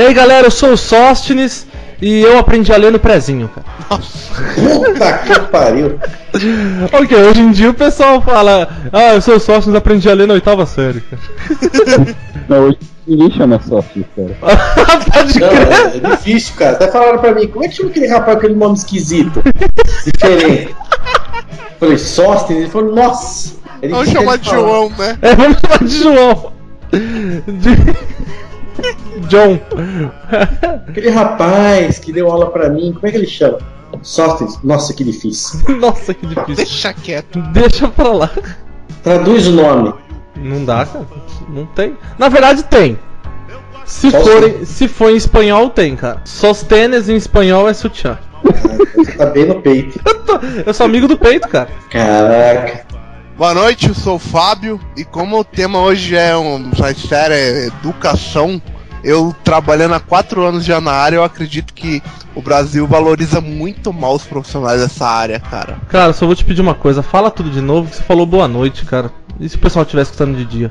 E aí galera, eu sou o Sóstenes e eu aprendi a ler no prezinho, cara. Puta que pariu. Ok, hoje em dia o pessoal fala, ah, eu sou o Sóstenes e aprendi a ler na oitava série, cara. Não, hoje ninguém chama sócio, cara. Pode Não, crer. é difícil, cara. Até falaram pra mim, como é que chama aquele rapaz com aquele nome esquisito? Diferente. Falei, Sóstenes, ele falou, nossa. Ele Vamos chamar de falar. João, né? É, vamos chamar de João. De... John. Aquele rapaz que deu aula pra mim, como é que ele chama? Sóstenes, nossa, que difícil. Nossa, que difícil. Deixa quieto. Deixa pra lá. Traduz o nome. Não dá, cara. Não tem. Na verdade, tem. Se for, se- for em espanhol, tem, cara. Sostenes em espanhol é sutiã. Você tá bem no peito. Eu, tô- eu sou amigo do peito, cara. Caraca. Boa noite, eu sou o Fábio e como o tema hoje é um, uma série educação, eu trabalhando há quatro anos já na área, eu acredito que o Brasil valoriza muito mal os profissionais dessa área, cara. Cara, só vou te pedir uma coisa. Fala tudo de novo, que você falou boa noite, cara. E se o pessoal estiver escutando de dia?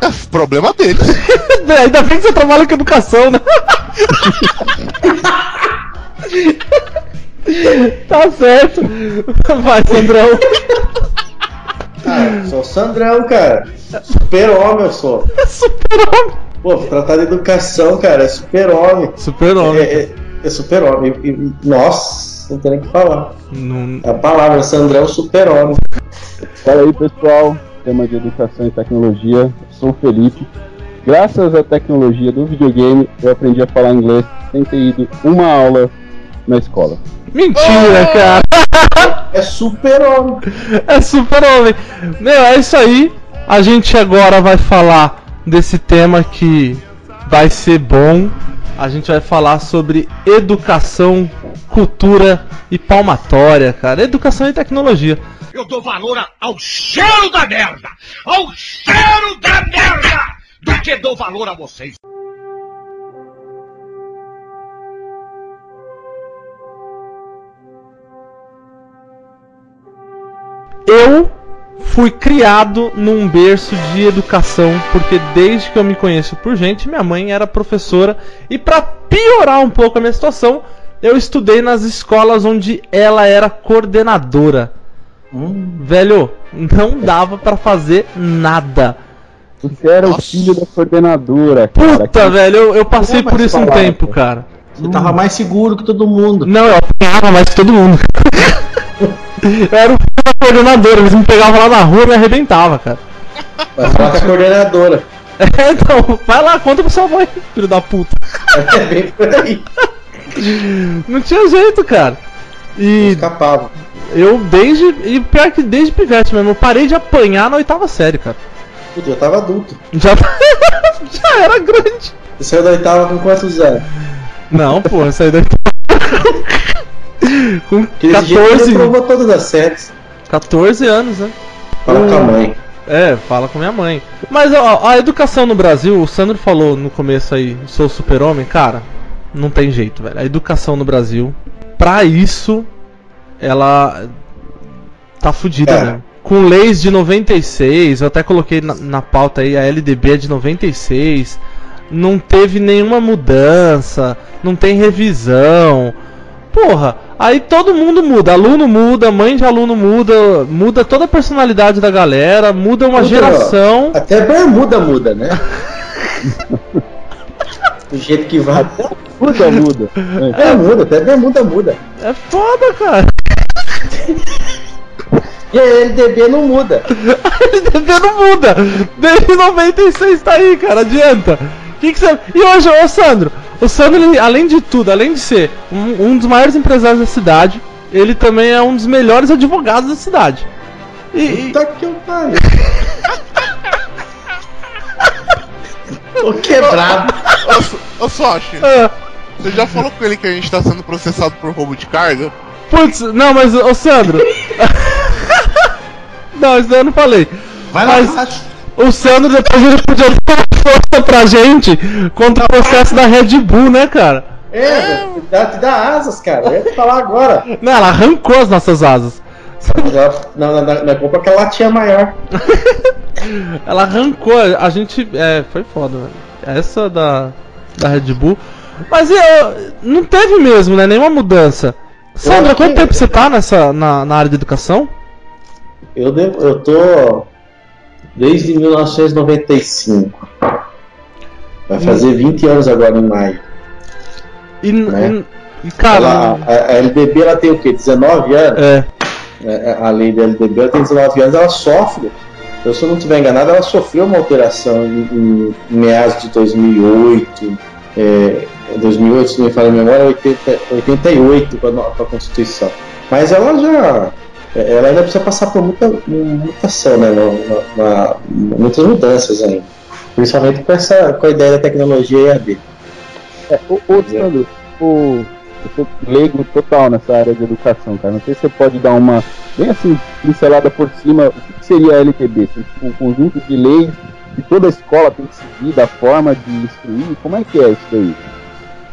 É problema deles. É, Ainda bem que você trabalha com educação, né? tá certo. Vai, Sandrão. Ah, sou o Sandrão, cara. Super-homem eu sou. Super-homem. Pô, tratar de educação, cara, é super-homem. Super-homem. É, é, é super-homem. Nossa, não tem nem o que falar. Não- A palavra Sandrão super-homem. Fala aí, pessoal. Tema de educação e tecnologia. Eu sou o Felipe. Graças à tecnologia do videogame, eu aprendi a falar inglês sem ter ido uma aula na escola. Mentira, cara. É super-homem. É super-homem. Meu, é isso aí. A gente agora vai falar desse tema que vai ser bom. A gente vai falar sobre educação, cultura e palmatória, cara. Educação e tecnologia. Eu dou valor ao cheiro da merda! Ao cheiro da merda! Do que dou valor a vocês! Eu fui criado num berço de educação, porque desde que eu me conheço por gente, minha mãe era professora e pra piorar um pouco a minha situação, eu estudei nas escolas onde ela era coordenadora. Velho, não dava pra fazer nada. Você era Nossa. o filho da coordenadora, cara. Puta, velho, eu, eu passei por é isso um essa palavra? tempo, cara. Você tava mais seguro que todo mundo. Não, eu apanhava mais que todo mundo. eu era o filho da coordenadora, eles me pegavam lá na rua e me arrebentavam, cara. Vai falar com a coordenadora. É, então, vai lá, conta pra sua mãe, filho da puta. É bem por aí. Não tinha jeito, cara. E Escapava. eu desde. E pior que desde pivete mesmo, eu parei de apanhar na oitava série, cara. Puta, eu tava adulto. Já, já era grande. Você saiu da oitava com quantos anos? Não, pô, eu saí da Com Aquele dia ele 14, provou todas as séries. 14 anos, né? Fala com a mãe. É, fala com minha mãe. Mas ó, a educação no Brasil, o Sandro falou no começo aí, sou super-homem, cara, não tem jeito, velho. A educação no Brasil, pra isso, ela tá fudida, É. né? Com leis de 96, eu até coloquei na, na pauta aí, a LDB é de 96, não teve nenhuma mudança, não tem revisão. Porra, aí todo mundo muda, aluno muda, mãe de aluno muda, muda toda a personalidade da galera, muda uma Puta, geração. Até bermuda muda, né? Do jeito que vai. Muda, muda. É, muda, até bermuda muda. É foda, cara. E a LDB não muda. A LDB não muda. Desde 96 tá aí, cara, adianta. Que que você... E hoje, ô Sandro, o Sandro, ele, além de tudo, além de ser um, um dos maiores empresários da cidade, ele também é um dos melhores advogados da cidade. E, Puta que eu pariu. Tô quebrado. Ô, ô Sochi, ah, você já falou com ele que a gente tá sendo processado por roubo de carga? putz, não, mas, ô Sandro. não, isso daí eu não falei. Vai lá, Mas-. O Sandro depois ele podia dar força pra gente contra o processo da Red Bull, né, cara? É, te dá, te dá asas, cara. Eu ia te falar agora. Não, ela arrancou as nossas asas. Na, na, na compra aquela latinha maior. Ela arrancou, a gente. É, foi foda, velho. Essa da. da Red Bull. Mas eu, não teve mesmo, né? Nenhuma mudança. Sandra, quanto que- tempo você tá nessa, na, na área de educação? Eu, devo- eu tô desde 1995. Vai fazer 20 anos agora em maio. E, Né? e- e, cara. Ela- a, a LDB ela tem o quê? 19 anos? É. É, A lei da LDB ela tem 19 anos, ela sofre. Eu, se eu não estiver enganado, ela sofreu uma alteração em, em- meados de 2008. É, 2008, se não me falha a memória, 80, 88 com a, com a Constituição. Mas ela já. É, Ela ainda precisa passar por muita mutação, né? na- na- muitas mudanças ainda. Principalmente com, essa, com a ideia da tecnologia EAD. É, ô, ô Sandro, o, eu sou leigo total nessa área de educação, cara. Não sei se você pode dar uma, bem assim, pincelada por cima, o que seria a LTB? Tipo, um conjunto de leis que toda escola tem que seguir, da forma de instruir, como é que é isso daí?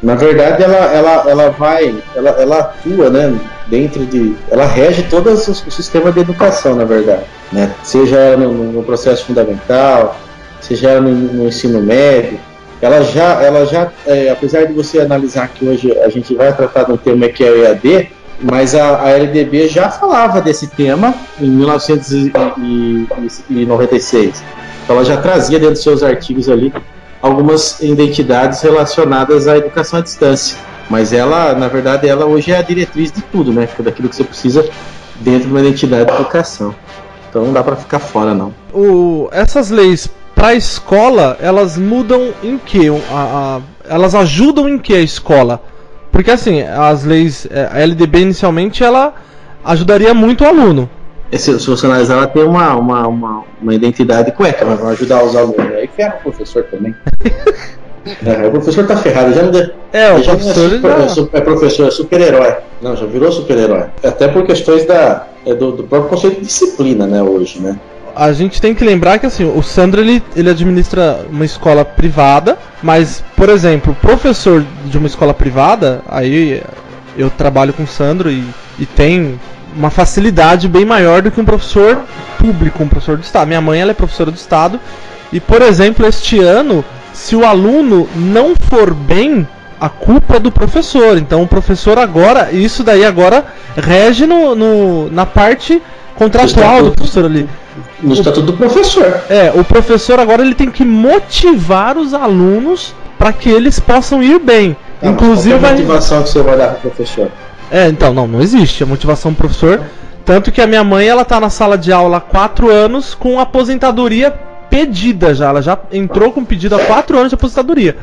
Na verdade, ela, ela, ela vai, ela, ela atua, né, dentro de, ela rege todo o sistema de educação, na verdade, né, seja no, no processo fundamental, seja no, no ensino médio, ela já, ela já, é, apesar de você analisar que hoje a gente vai tratar um tema que é o EAD, mas a, a LDB já falava desse tema em 1996. Então ela já trazia dentro dos seus artigos ali algumas identidades relacionadas à educação à distância. Mas ela, na verdade, ela hoje é a diretriz de tudo, né? Daquilo que você precisa dentro de uma identidade de educação. Então não dá para ficar fora, não. o, essas leis para a escola, elas mudam em que? A, a- elas ajudam em que a escola? Porque assim, as leis, é, a LDB inicialmente ela ajudaria muito o aluno. Esse, se você analisar, ela tem uma, uma, uma, uma identidade cueca, mas vai ajudar os alunos. Aí ferra o professor também. É, o professor tá ferrado, já não deu. É, o já é, professor super- já- é é professor, é super-herói. Não, já virou super-herói. Até por questões da, é do, do próprio conceito de disciplina, né, hoje, né? a gente tem que lembrar que assim, o Sandro ele, ele administra uma escola privada, mas, por exemplo, o professor de uma escola privada, aí eu trabalho com o Sandro e, e tem uma facilidade bem maior do que um professor público, um professor do estado. Minha mãe ela é professora do estado e, por exemplo, este ano, se o aluno não for bem, a culpa é do professor. Então o professor agora, isso daí agora rege no, no- na parte contratual do professor ali. No estatuto do professor. É, o professor agora ele tem que motivar os alunos para que eles possam ir bem. Ah, mas Inclusive é a vai... motivação que você vai dar pro professor? É, então, não, não existe a motivação do professor. Tanto que a minha mãe, ela tá na sala de aula há 4 anos com aposentadoria pedida já. Ela já entrou com pedido há 4 anos de aposentadoria.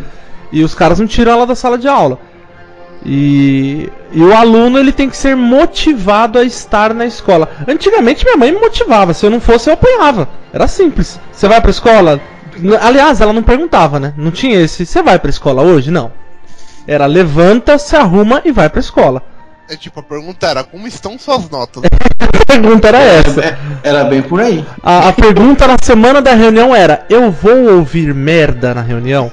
E os caras não tiram ela da sala de aula. E, e o aluno ele tem que ser motivado a estar na escola. Antigamente minha mãe me motivava, se eu não fosse eu apanhava. Era simples. Você vai pra escola? Aliás, ela não perguntava, né? Não tinha esse. Você vai pra escola hoje? Não. Era levanta, se arruma e vai pra escola. É tipo, a pergunta era, como estão suas notas? A pergunta era essa. É, Era bem por aí. A, a pergunta na semana da reunião era: Eu vou ouvir merda na reunião?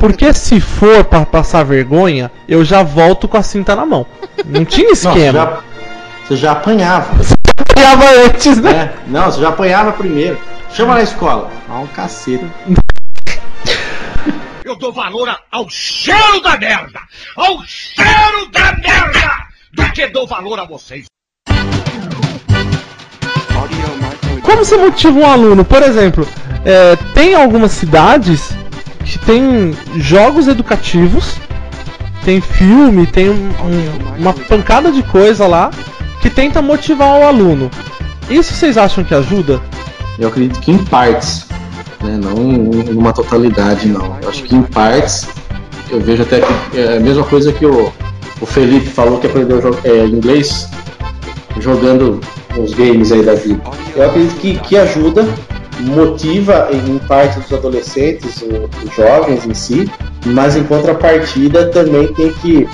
Porque se for pra passar vergonha, eu já volto com a cinta na mão. Não tinha Nossa, esquema. já, você já apanhava. Apanhava antes, né? né? Não, você já apanhava primeiro. Chama na escola. Ah, um cacete. Eu dou valor ao cheiro da merda! Ao cheiro da merda! Do que dou valor a vocês. Como você motiva um aluno? Por exemplo, é, tem algumas cidades que tem jogos educativos, tem filme, tem um- um- uma pancada de coisa lá que tenta motivar o aluno. Isso vocês acham que ajuda? Eu acredito que em partes, né? não em uma totalidade, não. Eu acho que em partes, eu vejo até que é a mesma coisa que o, o Felipe falou que aprendeu é, inglês jogando os games aí da vida. Eu acredito que, que ajuda, motiva em, parte dos adolescentes, os jovens em si, mas em contrapartida também tem que,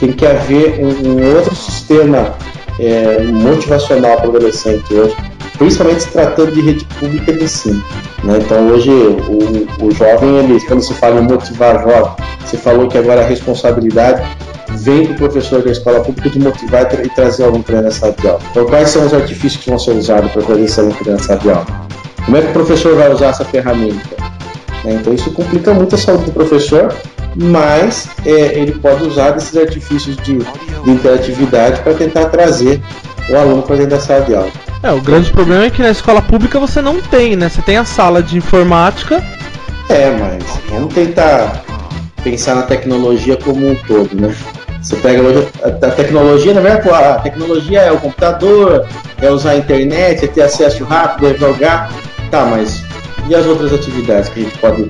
tem que haver um, um outro sistema é, motivacional para o adolescente hoje, principalmente se tratando de rede pública de ensino. né? Então hoje o, o jovem, ele, quando se fala em motivar jovem, você falou que agora a responsabilidade vem do professor da escola pública de motivar e, tra- e trazer algum para na sala de aula. Então quais são os artifícios que vão ser usados para trazer esse aluno na sala de aula? Como é que o professor vai usar essa ferramenta? né? Então isso complica muito a saúde do professor mas é, ele pode usar desses artifícios de, de interatividade para tentar trazer o aluno para dentro da sala de aula. É, o grande problema é que na escola pública você não tem, né? Você tem a sala de informática. É, mas vamos tentar pensar na tecnologia como um todo, né? Você pega hoje a, tecnologia, na verdade, a tecnologia é o computador, é usar a internet, é ter acesso rápido, é jogar. Tá, mas e as outras atividades que a gente pode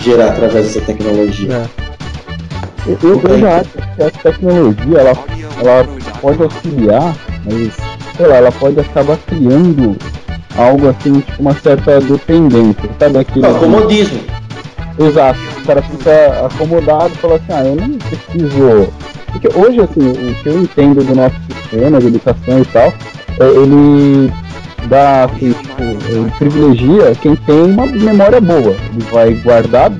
gerar através dessa tecnologia? É. Eu, eu, eu já acho que a tecnologia ela, ela pode auxiliar, mas sei lá, ela pode acabar criando algo assim, tipo uma certa dependência, sabe aquilo? Não, comodismo. Exato, o cara fica acomodado e fala assim, ah, eu não preciso. Porque hoje, assim, o que eu entendo do nosso sistema de educação e tal, é, ele dá, assim, tipo, ele privilegia quem tem uma memória boa. Ele vai guardar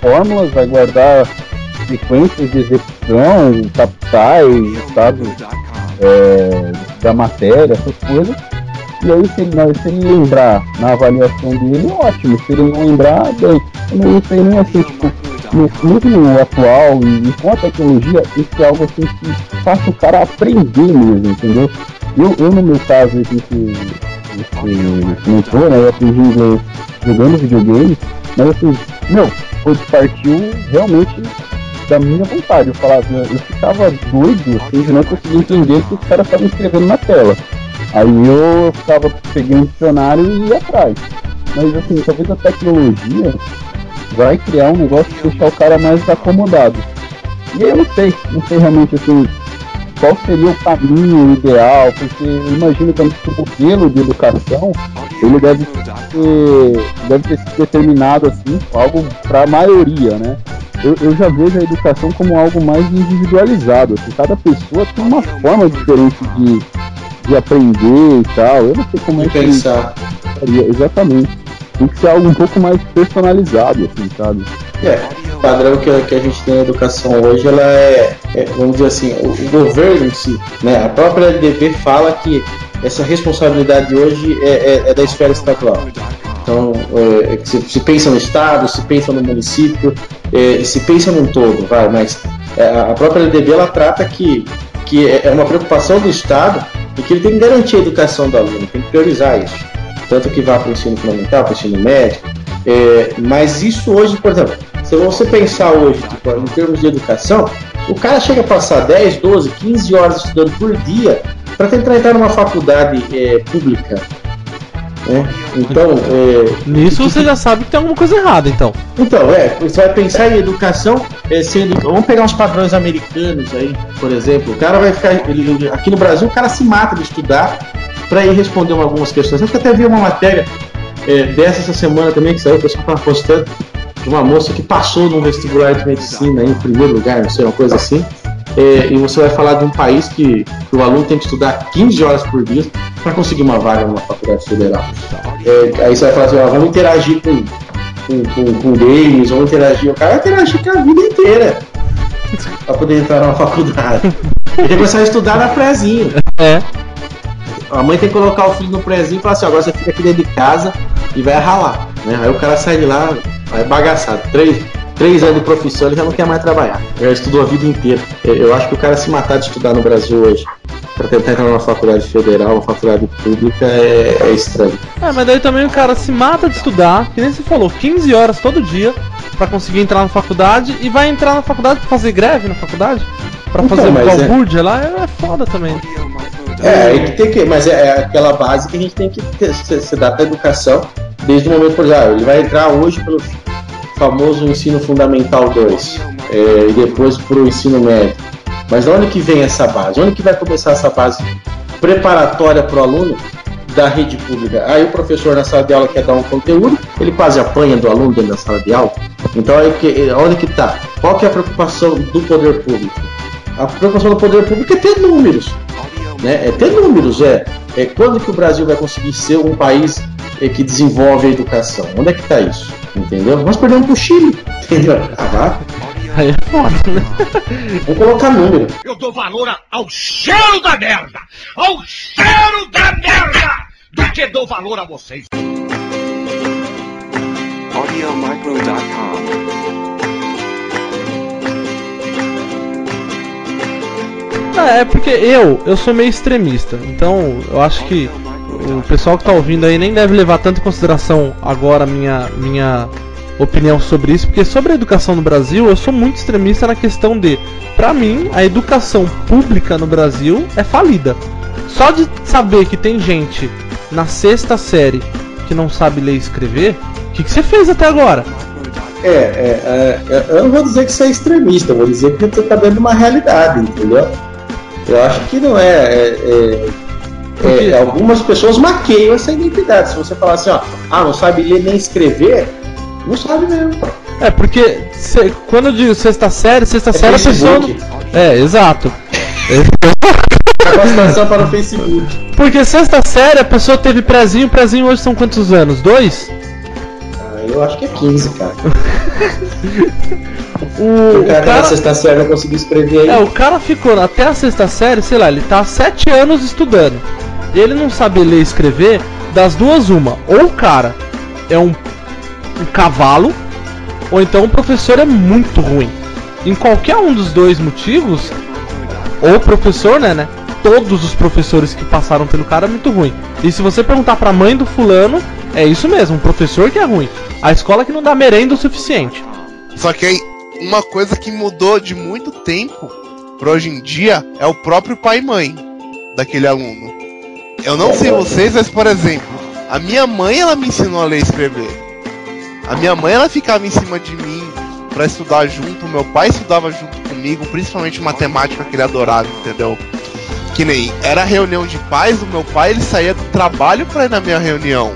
fórmulas, vai guardar sequências de execução, capitais, estados é, da matéria, essas coisas. E aí, se ele, se ele lembrar na avaliação dele, ótimo. Se ele não lembrar, bem. Eu não sei nem assim, tipo, no, no atual e, e, com a tecnologia, isso é algo assim que faça o cara aprender mesmo, entendeu? Eu, eu no meu caso, aqui, que você comentou, né? Eu aprendi inglês jogando videogame, mas assim, meu, foi partiu realmente da minha vontade. Eu falava, eu ficava doido, assim, de não conseguir entender o que os caras estavam escrevendo na tela. Aí eu ficava, peguei um dicionário e ia atrás. Mas assim, talvez a tecnologia vai criar um negócio que deixar o cara mais acomodado. E eu não sei, não sei realmente assim, qual seria o caminho ideal, porque eu imagino que o modelo de educação ele deve ser, deve ter sido determinado assim, algo para a maioria, né? Eu, eu, já vejo a educação como algo mais individualizado. Assim, cada pessoa tem uma forma diferente de, de aprender e tal. Eu não sei como de é que. pensar. Exatamente. Tem que ser algo um pouco mais personalizado, assim, sabe? É, o padrão que, que a gente tem na educação hoje, ela é, é vamos dizer assim, o, o, governo em si, né? A própria LDB fala que essa responsabilidade hoje é, é, é da esfera estadual. Então, é, se, se, pensa no estado, se pensa no município, é, se pensa num todo, vai, mas é, a própria LDB ela trata que, que é, é uma preocupação do estado e que ele tem que garantir a educação do aluno, tem que priorizar isso. Tanto que vá para o ensino fundamental, para o ensino médio. É, mas isso hoje, por exemplo, se você pensar hoje tipo, em termos de educação, o cara chega a passar 10, 12, 15 horas estudando por dia para tentar entrar numa faculdade é, pública. Né? Então, é, nisso você já sabe que tem alguma coisa errada, então. Então, é, você vai pensar em educação é, sendo. Vamos pegar uns padrões americanos aí, por exemplo. O cara vai ficar. Ele, aqui no Brasil, o cara se mata de estudar para ir responder algumas questões. Eu até vi uma matéria é, dessa essa semana também que saiu, o pessoal estava postando, de uma moça que passou num vestibular de medicina em primeiro lugar, não sei, uma coisa assim. É, e você vai falar de um país que, que, o aluno tem que estudar 15 horas por dia para conseguir uma vaga numa faculdade federal. É, aí você vai falar assim, ó, vamos interagir com, com, com, com games, vamos interagir. O cara vai interagir com a vida inteira para poder entrar numa faculdade. Ele vai começar a estudar na prézinho. É. A mãe tem que colocar o filho no prézinho e falar assim, agora você fica aqui dentro de casa e vai ralar. Né? Aí o cara sai de lá, vai bagaçado. Três, três anos de profissão, ele já não quer mais trabalhar. Já estudou a vida inteira. Eu acho que o cara se matar de estudar no Brasil hoje para tentar entrar numa faculdade federal, uma faculdade pública, é, é, estranho. É, mas daí também o cara se mata de estudar, que nem você falou, 15 horas todo dia para conseguir entrar na faculdade e vai entrar na faculdade pra fazer greve na faculdade? Pra Então, fazer é- balbúrdia lá é foda também. É, aí que tem que. Mas é, é aquela base que a gente tem que ter, se, se dar para educação desde o momento, por exemplo, ele vai entrar hoje pelo famoso ensino fundamental 2 é, e depois para o ensino médio. Mas de onde que vem essa base? Onde que vai começar essa base preparatória para o aluno da rede pública? Aí o professor na sala de aula quer dar um conteúdo, ele quase apanha do aluno dentro da sala de aula. Então aí que, onde que está? Qual que é a preocupação do poder público? A preocupação do poder público é ter números né? É ter números, é, é quando que o Brasil vai conseguir ser um país que desenvolve a educação. Onde é que está isso? Entendeu? Nós perdemos pro Chile. Entendeu? Ah, vá. Aí é foda, né? Vou colocar número. Eu dou valor ao cheiro da merda! Ao cheiro da merda! Do que dou valor a vocês. AudioMicro.com Ah, é porque eu, eu sou meio extremista, então eu acho que o pessoal que tá ouvindo aí nem deve levar tanto em consideração agora minha, minha opinião sobre isso, porque sobre a educação no Brasil, eu sou muito extremista na questão de, pra mim, a educação pública no Brasil é falida. Só de saber que tem gente na sexta série que não sabe ler e escrever, o que, que você fez até agora? É, é, é, eu não vou dizer que você é extremista, eu vou dizer que você tá vendo uma realidade, entendeu? Eu acho que não é. é, é, é algumas pessoas maqueiam essa identidade. Se você falar assim, ó, ah, não sabe ler nem escrever, não sabe mesmo. É, porque cê, quando eu digo sexta série, sexta É série a pessoa. Não- É, exato. Capacitação para o Facebook. Porque sexta série a pessoa teve prezinho, prezinho hoje são quantos anos? Dois? Ah, eu acho que é 15, cara. O, O o cara, na cara, sexta série não conseguiu escrever aí. é, o cara ficou até a sexta série, sei lá, ele tá há sete anos estudando. Ele não sabe ler e escrever, das duas uma. Ou o cara é um, um cavalo, ou então o professor é muito ruim. Em qualquer um dos dois motivos, ou o professor, né, né? Todos os professores que passaram pelo cara é muito ruim. E se você perguntar pra mãe do fulano, é isso mesmo, o professor que é ruim. A escola que não dá merenda o suficiente. Só que aí, uma coisa que mudou de muito tempo pra hoje em dia é o próprio pai e mãe daquele aluno. Eu não sei vocês, mas por exemplo, a minha mãe ela me ensinou a ler e escrever. A minha mãe ela ficava em cima de mim pra estudar junto, o meu pai estudava junto comigo, principalmente matemática que ele adorava, entendeu? Que nem era reunião de pais do meu pai, ele saía do trabalho pra ir na minha reunião.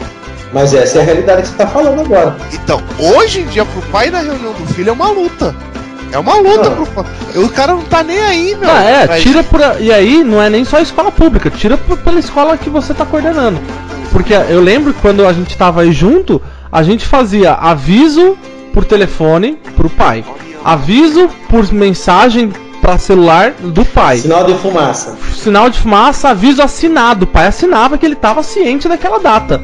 Mas essa é a realidade que você tá falando agora. Então, hoje em dia, pro pai na reunião do filho é uma luta. É uma luta Não. pro. O cara não tá nem aí, meu. Ah, é, Mas- tira por. E aí, não é nem só a escola pública, tira por- pela escola que você tá coordenando. Porque eu lembro que quando a gente tava aí junto, a gente fazia aviso por telefone pro pai, aviso por mensagem pra celular do pai, Sinal de fumaça. sinal de fumaça, aviso assinado. O pai assinava que ele tava ciente daquela data.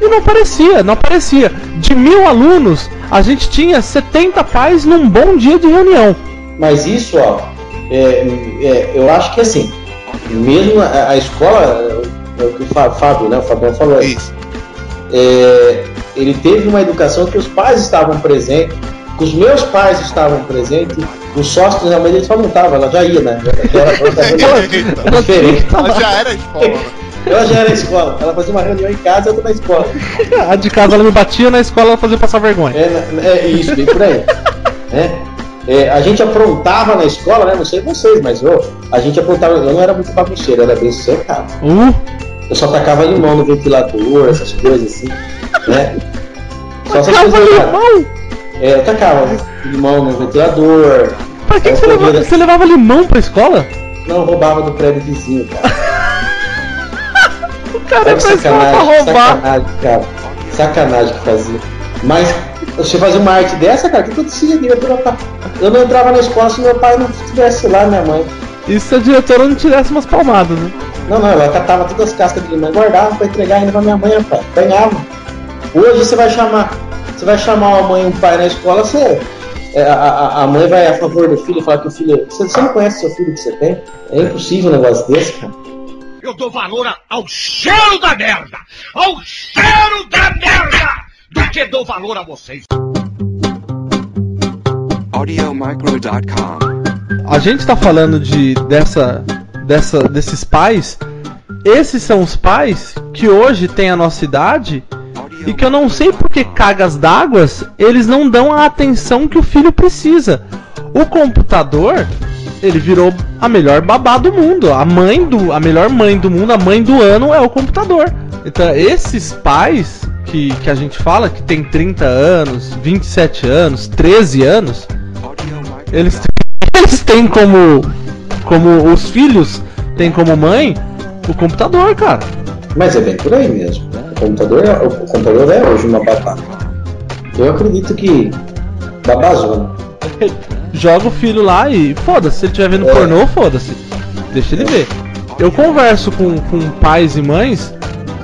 E não aparecia, não aparecia. De mil alunos, a gente tinha 70 pais num bom dia de reunião. Mas isso, ó, é, é, eu acho que assim, mesmo a, a escola, é o que o Fá- Fábio, né, o Fabião falou, Isso. é, ele teve uma educação que os pais estavam presentes, que os meus pais estavam presentes, os sócios eles só não estavam, ela já ia, né? Já era, já era escola. né? Ela já era escola, ela fazia uma reunião em casa e outra na escola. A de casa ela me batia, na escola ela fazia passar vergonha. É, na- é isso, bem por aí. né? É, a gente aprontava na escola, né? Não sei vocês, mas eu, a gente aprontava. Eu não era muito bagunceiro, eu era bem sossegado. Uh, Eu só tacava limão no ventilador, essas coisas assim, né? Só essas coisas. limão? É, eu tacava limão no ventilador, Pra que, Eu que você, levava, você levava limão pra escola? não roubava do prédio vizinho, cara. O cara Olha ia que pra sacanagem, roubar. sacanagem, cara. Sacanagem que fazia. Mas você fazer uma arte dessa, cara, o que acontecia? A diretora tá- Eu não entrava na escola se meu pai não estivesse lá, minha mãe. E se a diretora não tivesse umas palmadas, né? Não, não, ela catava todas as cascas de limão e guardava pra entregar ainda pra minha mãe, rapaz. Ganhava. Hoje você vai chamar, você vai chamar uma mãe e um pai na escola, você. é, a, a, a mãe vai a favor do filho, falar que o filho. Você, você não conhece seu filho que você tem? É impossível um negócio desse, cara. Eu dou valor a- ao cheiro da merda! Ao cheiro da merda! Do que dou valor a vocês. AudioMicro.com. A gente tá falando de dessa, dessa desses pais. Esses são os pais que hoje têm a nossa idade e que eu não sei por que cagas d'água eles não dão a atenção que o filho precisa. O computador, ele virou a melhor babá do mundo. A mãe do, a melhor mãe do mundo, a mãe do ano é o computador. Então, esses pais que, que a gente fala que tem 30 anos, 27 anos, 13 anos, eles, eles têm como como os filhos têm como mãe o computador, cara. Mas é bem por aí mesmo. O computador, é- o computador é hoje uma babá. Eu acredito que babazona. Joga o filho lá e foda-se, se ele estiver vendo É. pornô, foda-se. Deixa ele ver. Eu converso com, com pais e mães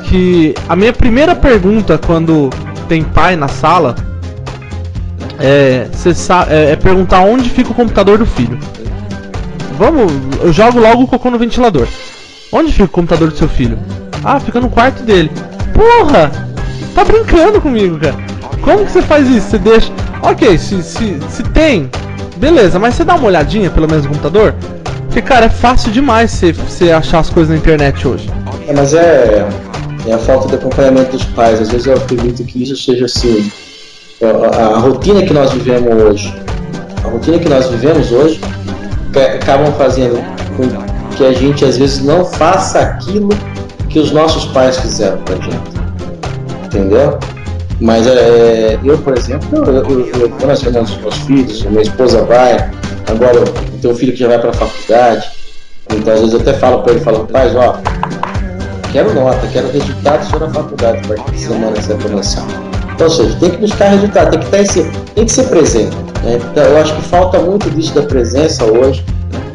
que a minha primeira pergunta quando tem pai na sala é, é, é perguntar onde fica o computador do filho. vamos, eu jogo logo o cocô no ventilador. Onde fica o computador do seu filho? Ah, fica no quarto dele. Porra! Tá brincando comigo, cara. Como que você faz isso? Você deixa. Ok, se, se, se tem, beleza, mas você dá uma olhadinha pelo menos no computador? Porque, cara, é fácil demais você, achar as coisas na internet hoje. É, mas é, é a falta de acompanhamento dos pais. Às vezes eu acredito que isso seja assim. A, a- a rotina que nós vivemos hoje, a rotina que nós vivemos hoje, ca- acabam fazendo com que a gente às vezes não faça aquilo que os nossos pais fizeram pra gente. Entendeu? Mas é, eu, por exemplo, eu, eu, eu, quando nós temos meus filhos, minha esposa vai, agora eu tenho um filho que já vai para a faculdade, então às vezes eu até falo para ele, falo, pais, ó, quero nota, quero resultado só na faculdade, a partir de semana essa promoção. Então, ou seja, tem que buscar resultado, tem que, estar esse, tem que ser presente. né? Então, eu acho que falta muito disso da presença hoje,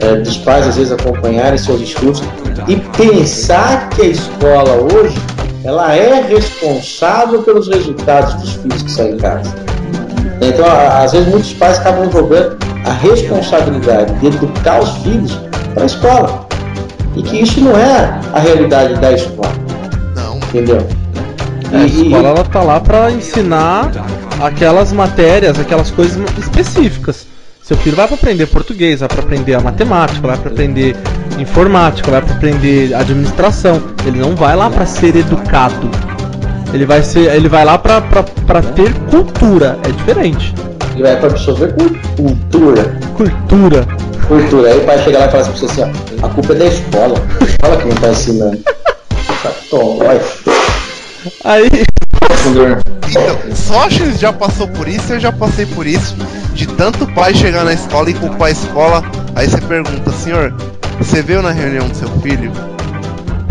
é, dos pais às vezes acompanharem seus estudos e pensar que a escola hoje ela é responsável pelos resultados dos filhos que saem em casa. Então, às vezes, muitos pais acabam jogando a responsabilidade de educar os filhos para a escola. E que isso não é a realidade da escola, Não. entendeu? É, a escola ela tá lá pra ensinar aquelas matérias, aquelas coisas específicas. Seu filho vai para aprender português, vai para aprender a matemática, vai para aprender informática, vai para aprender administração. Ele não vai lá para ser educado. Ele vai ser, ele vai lá pra ter cultura. É diferente. Ele vai para absorver cul- cultura. Cultura. Cultura. Aí o pai chega lá e fala assim pra você assim, ó, a culpa é da escola. A escola que não tá ensinando. Toma, vai. Aí, Então, só que já passou por isso, eu já passei por isso. De tanto pai chegar na escola e culpar a escola, aí você pergunta, senhor, você veio na reunião do seu filho?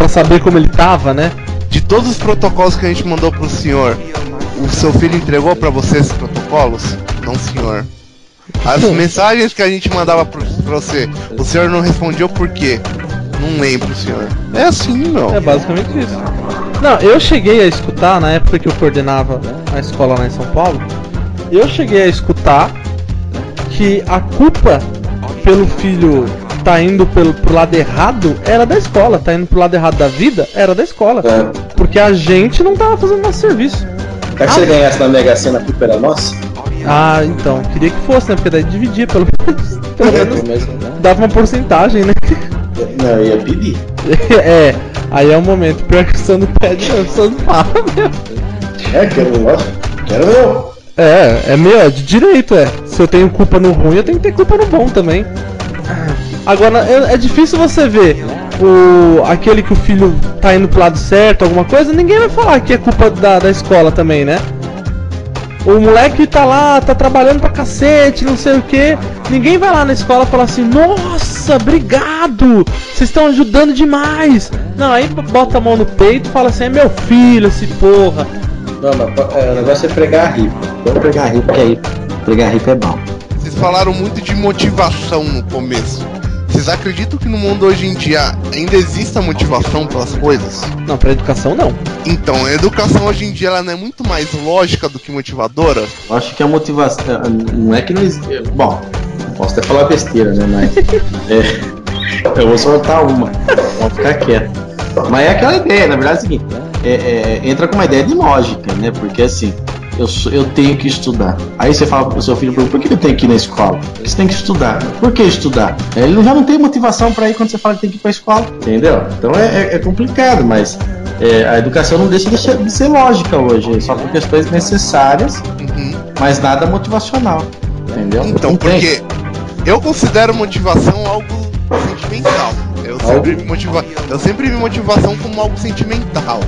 pra saber como ele tava, né? De todos os protocolos que a gente mandou pro senhor, o seu filho entregou pra você esses protocolos? Não, senhor. As mensagens que a gente mandava pro, pra você, o senhor não respondeu por quê? Não lembro, senhor. É assim, meu. É basicamente isso. Não, eu cheguei a escutar na época que eu coordenava a escola lá em São Paulo. Eu cheguei a escutar que a culpa pelo filho tá indo pelo, pro lado errado era da escola, tá indo pro lado errado da vida era da escola. É. Porque a gente não tava fazendo nosso serviço. Quer que você ganhasse na Mega Sena, a culpa era nossa? Ah, então, queria que fosse, né? Porque daí dividia pelo menos. Pelo menos Mas- dava uma porcentagem, né? Não, eu ia pedir. é, aí é o momento. Pior que o Sandro pede, mesmo, o Sandro fala mesmo. É, quero lógico. Quero eu. É, é meu, é de direito, é. Se eu tenho culpa no ruim, eu tenho que ter culpa no bom também. Agora, é, é difícil você ver o aquele que o filho tá indo pro lado certo, alguma coisa, ninguém vai falar que é culpa da, da escola também, né? O moleque tá lá, tá trabalhando pra cacete, não sei o que. Ninguém vai lá na escola e fala assim: Nossa, obrigado! Vocês estão ajudando demais! Não, aí bota a mão no peito e fala assim: É meu filho, esse porra. Não, mas é, o negócio é pregar a ripa. Vamos pregar a ripa, que aí pregar a ripa é bom. Vocês falaram muito de motivação no começo. Vocês acreditam que no mundo hoje em dia ainda exista motivação pelas coisas? Não, pra educação não. Então, a educação hoje em dia ela não é muito mais lógica do que motivadora? Eu acho que a motivação. Não é que não existe. Bom, posso até falar besteira, né? Mas. é, eu vou soltar uma. Vou ficar quieto. Mas é aquela ideia, na verdade é o seguinte: é, é, entra com uma ideia de lógica, né? Porque assim, eu, sou- eu tenho que estudar. Aí você fala pro seu filho, por que eu tenho que ir na escola? Porque você tem que estudar. Por que estudar? Ele já não tem motivação para ir quando você fala que tem que ir pra escola. Entendeu? Então é, é- é complicado, mas é, a educação não deixa de ser, lógica hoje, só por questões necessárias Uhum. mas nada motivacional. Entendeu? Então, Não tem. porque eu considero motivação algo sentimental. Eu sempre, motiva... eu sempre vi motivação como algo sentimental.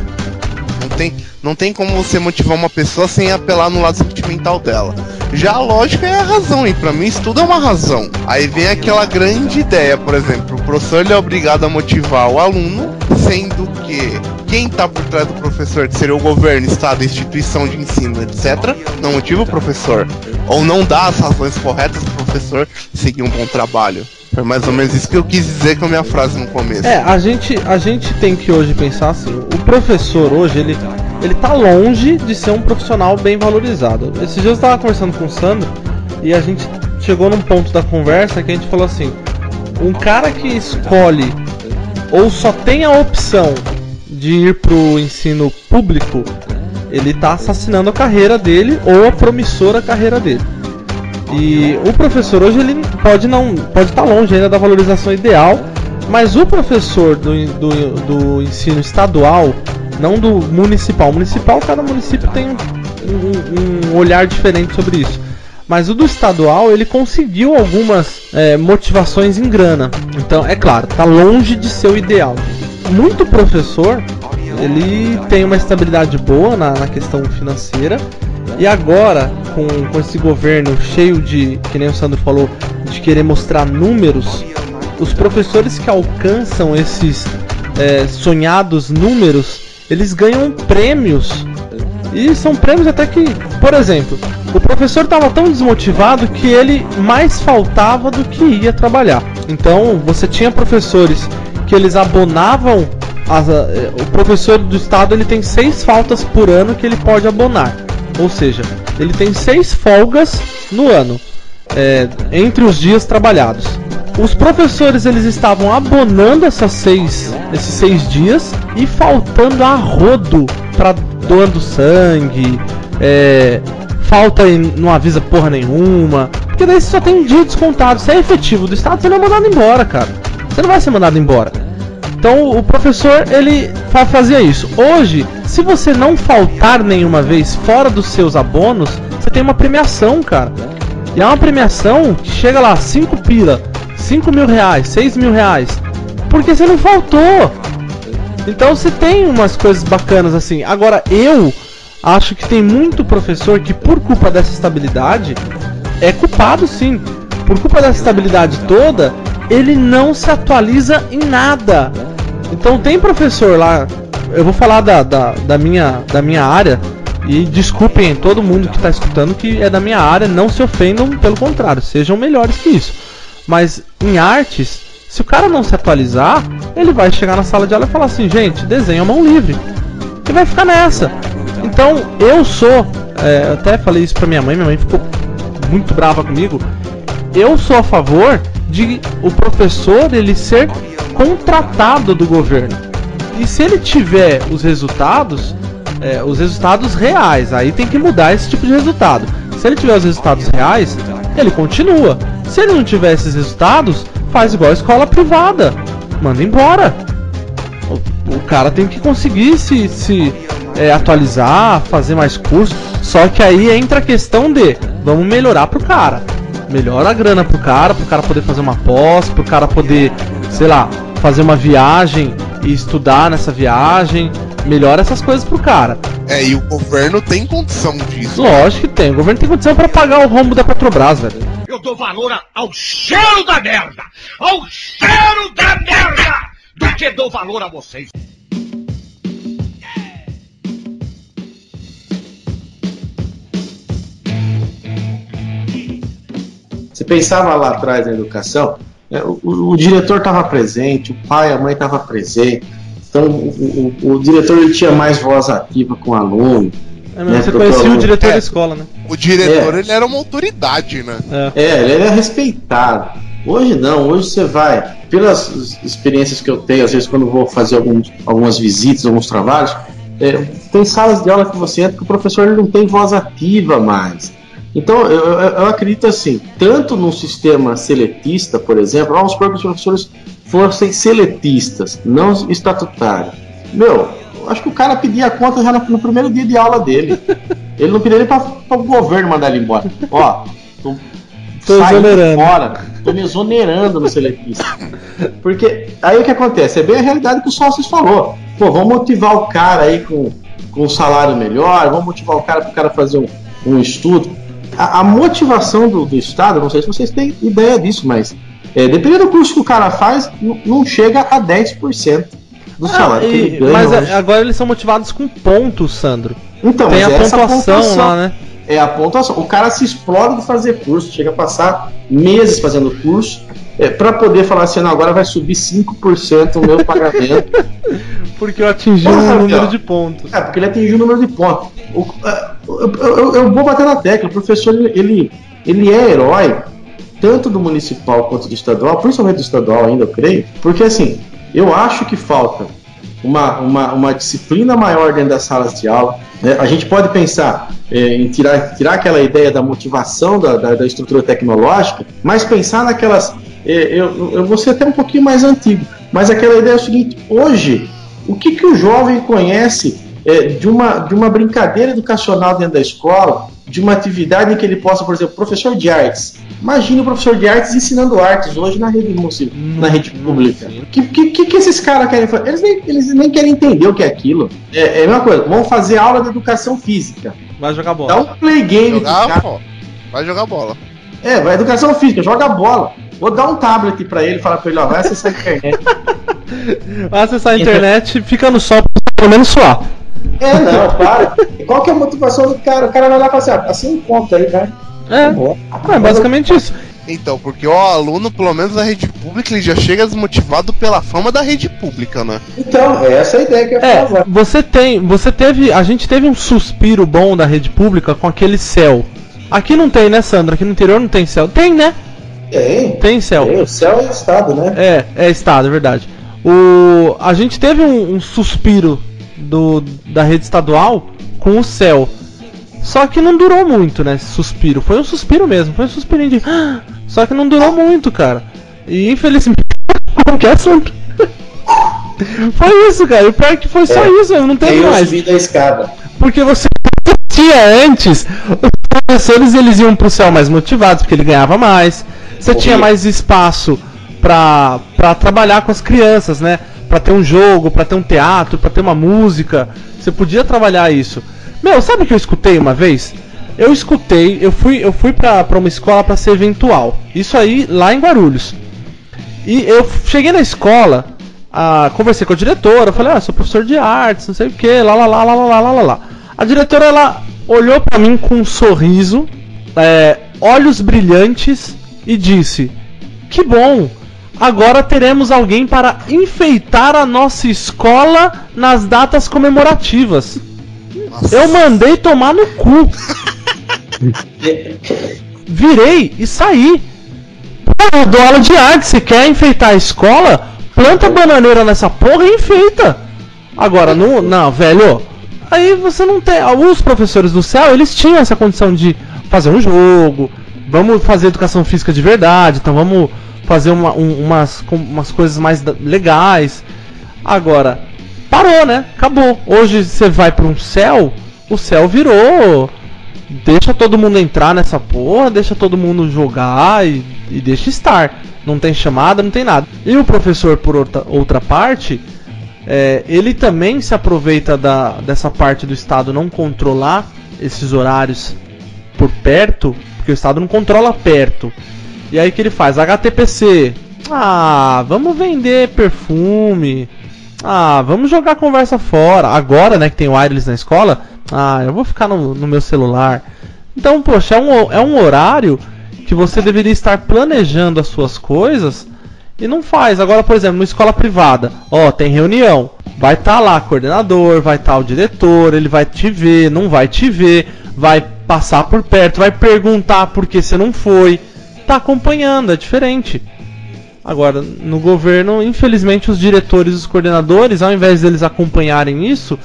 Não tem, não tem como você motivar uma pessoa sem apelar no lado sentimental dela. Já a lógica é a razão, e pra mim isso tudo é uma razão. Aí vem aquela grande ideia, por exemplo, o professor é obrigado a motivar o aluno, sendo que quem tá por trás do professor, que seria o governo, estado, instituição de ensino, etc., não motiva o professor. Ou não dá as razões corretas pro professor seguir um bom trabalho. Foi mais ou menos isso que eu quis dizer com a minha frase no começo. É, a gente, a gente tem que hoje pensar assim, o professor hoje, ele, ele tá longe de ser um profissional bem valorizado. Esses dias eu tava conversando com o Sandro e a gente chegou num ponto da conversa que a gente falou assim, um cara que escolhe ou só tem a opção de ir pro ensino público, ele tá assassinando a carreira dele ou a promissora carreira dele. E o professor hoje ele pode não pode estar longe ainda da valorização ideal, mas o professor do, do, do ensino estadual, não do municipal, municipal cada município tem um, um, um olhar diferente sobre isso. Mas o do estadual ele conseguiu algumas é, motivações em grana. Então é claro, tá longe de ser o ideal. Muito professor ele tem uma estabilidade boa na, na questão financeira e agora, com, com esse governo cheio de, que nem o Sandro falou, de querer mostrar números, os professores que alcançam esses é, sonhados números, eles ganham prêmios. E são prêmios até que, por exemplo, o professor estava tão desmotivado que ele mais faltava do que ia trabalhar. Então, você tinha professores que eles abonavam as, eh, o professor do estado ele tem seis faltas por ano que ele pode abonar. Ou seja, ele tem seis folgas no ano, é, entre os dias trabalhados. Os professores eles estavam abonando essas seis, esses seis dias e faltando a rodo para doando sangue, é, falta e não avisa porra nenhuma, porque daí você só tem um dia descontado. Se é efetivo do estado, você não é mandado embora, cara. Você não vai ser mandado embora. Então o professor ele fazia isso. Hoje, se você não faltar nenhuma vez fora dos seus abonos, você tem uma premiação, cara. E é uma premiação que chega lá, 5 pila, 5 mil reais, 6 mil reais. Porque você não faltou. Então você tem umas coisas bacanas assim. Agora eu acho que tem muito professor que por culpa dessa estabilidade é culpado sim. Por culpa dessa estabilidade toda, ele não se atualiza em nada. Então tem professor lá, eu vou falar da, da, da minha, da minha área, e desculpem todo mundo que está escutando que é da minha área, não se ofendam, pelo contrário, sejam melhores que isso. Mas em artes, se o cara não se atualizar, ele vai chegar na sala de aula e falar assim, gente, desenha mão livre. E vai ficar nessa. Então eu sou, é, até falei isso pra minha mãe, minha mãe ficou muito brava comigo. Eu sou a favor de o professor ele ser contratado do governo. E se ele tiver os resultados, é, os resultados reais, aí tem que mudar esse tipo de resultado. Se ele tiver os resultados reais, ele continua. Se ele não tiver esses resultados, faz igual a escola privada, manda embora. O, o cara tem que conseguir se, se é, atualizar, fazer mais curso. Só que aí entra a questão de vamos melhorar pro cara. Melhora a grana pro cara, pro cara poder fazer uma pós, pro cara poder, sei lá, fazer uma viagem e estudar nessa viagem. Melhora essas coisas pro cara. É, e o governo tem condição disso. Lógico que tem. O governo tem condição para pagar o rombo da Petrobras, velho. Eu dou valor ao cheiro da merda! Ao cheiro da merda! Do que dou valor a vocês. Você pensava lá atrás na educação, né, o, o- o diretor estava presente, o pai, a mãe estava presente. Então o, o- diretor tinha mais voz ativa com o aluno. É, mas Né, você conhecia o diretor É. da escola, né? O diretor, É. ele era uma autoridade, né? É. É, ele era respeitado. Hoje não, hoje você vai, pelas experiências que eu tenho, às vezes quando eu vou fazer alguns, algumas visitas, alguns trabalhos, é, tem salas de aula que você entra que o professor ele não tem voz ativa mais. Então eu, eu- eu acredito assim, tanto no sistema seletista, por exemplo, que os professores fossem seletistas, não estatutários. Meu, eu acho que o cara pedia a conta já no, primeiro dia de aula dele. Ele não pedia nem para o governo mandar ele embora. Ó, tô Tô saindo exonerando. fora, tô me exonerando no seletista. Porque aí o que acontece? É bem a realidade que o Sócios falou. Pô, vamos motivar o cara aí com, com um salário melhor, vamos motivar o cara para o cara fazer um, um estudo. A, a motivação do, do Estado, não sei se vocês têm ideia disso, mas é, dependendo do curso que o cara faz, não chega a 10% do Ah, salário que e- ele ganha. mas hoje. é- agora eles são motivados com pontos, Sandro. então, Tem a é essa pontuação, lá, né? É a pontuação. O cara se explode de fazer curso, chega a passar meses fazendo curso, é, para poder falar assim, não, agora vai subir 5% o meu pagamento. Porque eu atingi Porra, um número de pontos. É, porque ele atingiu o número de pontos. O- é, eu, eu- eu vou bater na tecla, o professor ele, ele, ele é herói tanto do municipal quanto do estadual, principalmente do estadual ainda, eu creio, porque assim, eu acho que falta uma, uma, uma disciplina maior dentro das salas de aula. né? A gente pode pensar é, em tirar, tirar aquela ideia da motivação da, da, da estrutura tecnológica, mas pensar naquelas. é, eu, eu vou ser até um pouquinho mais antigo, mas aquela ideia é o seguinte: hoje, o que, que o jovem conhece é, de, uma, de uma brincadeira educacional dentro da escola, de uma atividade em que ele possa, por exemplo, professor de artes. Imagine o professor de artes ensinando artes hoje na rede, na rede pública. O que, que, que esses caras querem fazer? Eles nem, eles nem querem entender o que é aquilo. É, é a mesma coisa, vamos fazer aula de educação física. Vai jogar Dá bola. um play game. pro Jogar, cara. pô. Vai jogar bola. É, vai educação física, joga bola. Vou dar um tablet pra ele e falar pra ele, ó, vai acessar a internet. Vai acessar a internet, fica no sol pra pelo menos suar. É, não, para. Qual que é a motivação do cara? O cara vai lá e fala assim, ah, assim um ponto aí, vai. É, Boa. é basicamente isso. Então, porque o aluno, pelo menos da rede pública, ele já chega desmotivado pela fama da rede pública, né? Então, é essa a ideia que eu É, falar. você tem, você teve, a gente teve um suspiro bom da rede pública com aquele céu. Aqui não tem, né, Sandra? Aqui no interior não tem céu. Tem, né? Tem. Tem céu. Tem, o céu é o estado, né? É, é estado, é verdade. O, a gente teve um, um suspiro do, da rede estadual com o céu. Só que não durou muito, né? Esse suspiro. Foi um suspiro mesmo. Foi um suspirinho de. "Ah!" Só que não durou muito, cara. E infelizmente. Qualquer assunto. Foi isso, cara. E o pior é que foi só É. isso, não Tem teve o mais. subir da escada. Porque você tinha antes, os professores eles iam pro céu mais motivados, porque ele ganhava mais. Você Corria. tinha mais espaço pra, pra trabalhar com as crianças, né? Pra ter um jogo, pra ter um teatro, pra ter uma música. Você podia trabalhar isso. Meu, sabe o que eu escutei uma vez? Eu escutei, eu fui, eu fui pra, uma escola pra ser eventual. Isso aí lá em Guarulhos. E eu cheguei na escola, ah, conversei com a diretora, falei, ah, sou professor de artes, não sei o que, lá, lá, lá, lá, lá, lá, lá, lá. A diretora, ela olhou pra mim com um sorriso, é, olhos brilhantes e disse, que bom, agora teremos alguém para enfeitar a nossa escola nas datas comemorativas. Nossa. Eu mandei tomar no cu. Virei e saí. Pô, eu dou aula de arte, você quer enfeitar a escola? Planta bananeira nessa porra e enfeita. Agora, não, não, velho. Aí você não tem. Alguns professores do céu, eles tinham essa condição de fazer um jogo. Vamos fazer educação física de verdade. Então vamos fazer uma- um- umas, umas coisas mais legais. Agora, parou, né? Acabou. Hoje você vai para um céu, o céu virou. Deixa todo mundo entrar nessa porra, deixa todo mundo jogar e, e deixa estar. Não tem chamada, não tem nada. E o professor, por outra, outra parte, é, ele também se aproveita da, dessa parte do Estado não controlar esses horários por perto, porque o Estado não controla perto. E aí que ele faz? HTPC. Ah, vamos vender perfume. Ah, vamos jogar conversa fora. Agora, né, que tem wireless na escola. Ah, eu vou ficar no, no meu celular. Então, poxa, é um, é um horário que você deveria estar planejando as suas coisas e não faz. Agora, por exemplo, numa escola privada, ó, tem reunião. Vai estar lá coordenador, vai estar o diretor, ele vai te ver, não vai te ver, vai passar por perto, vai perguntar por que você não foi. Tá acompanhando, é diferente. Agora, no governo, infelizmente, os diretores e os coordenadores, ao invés deles acompanharem isso,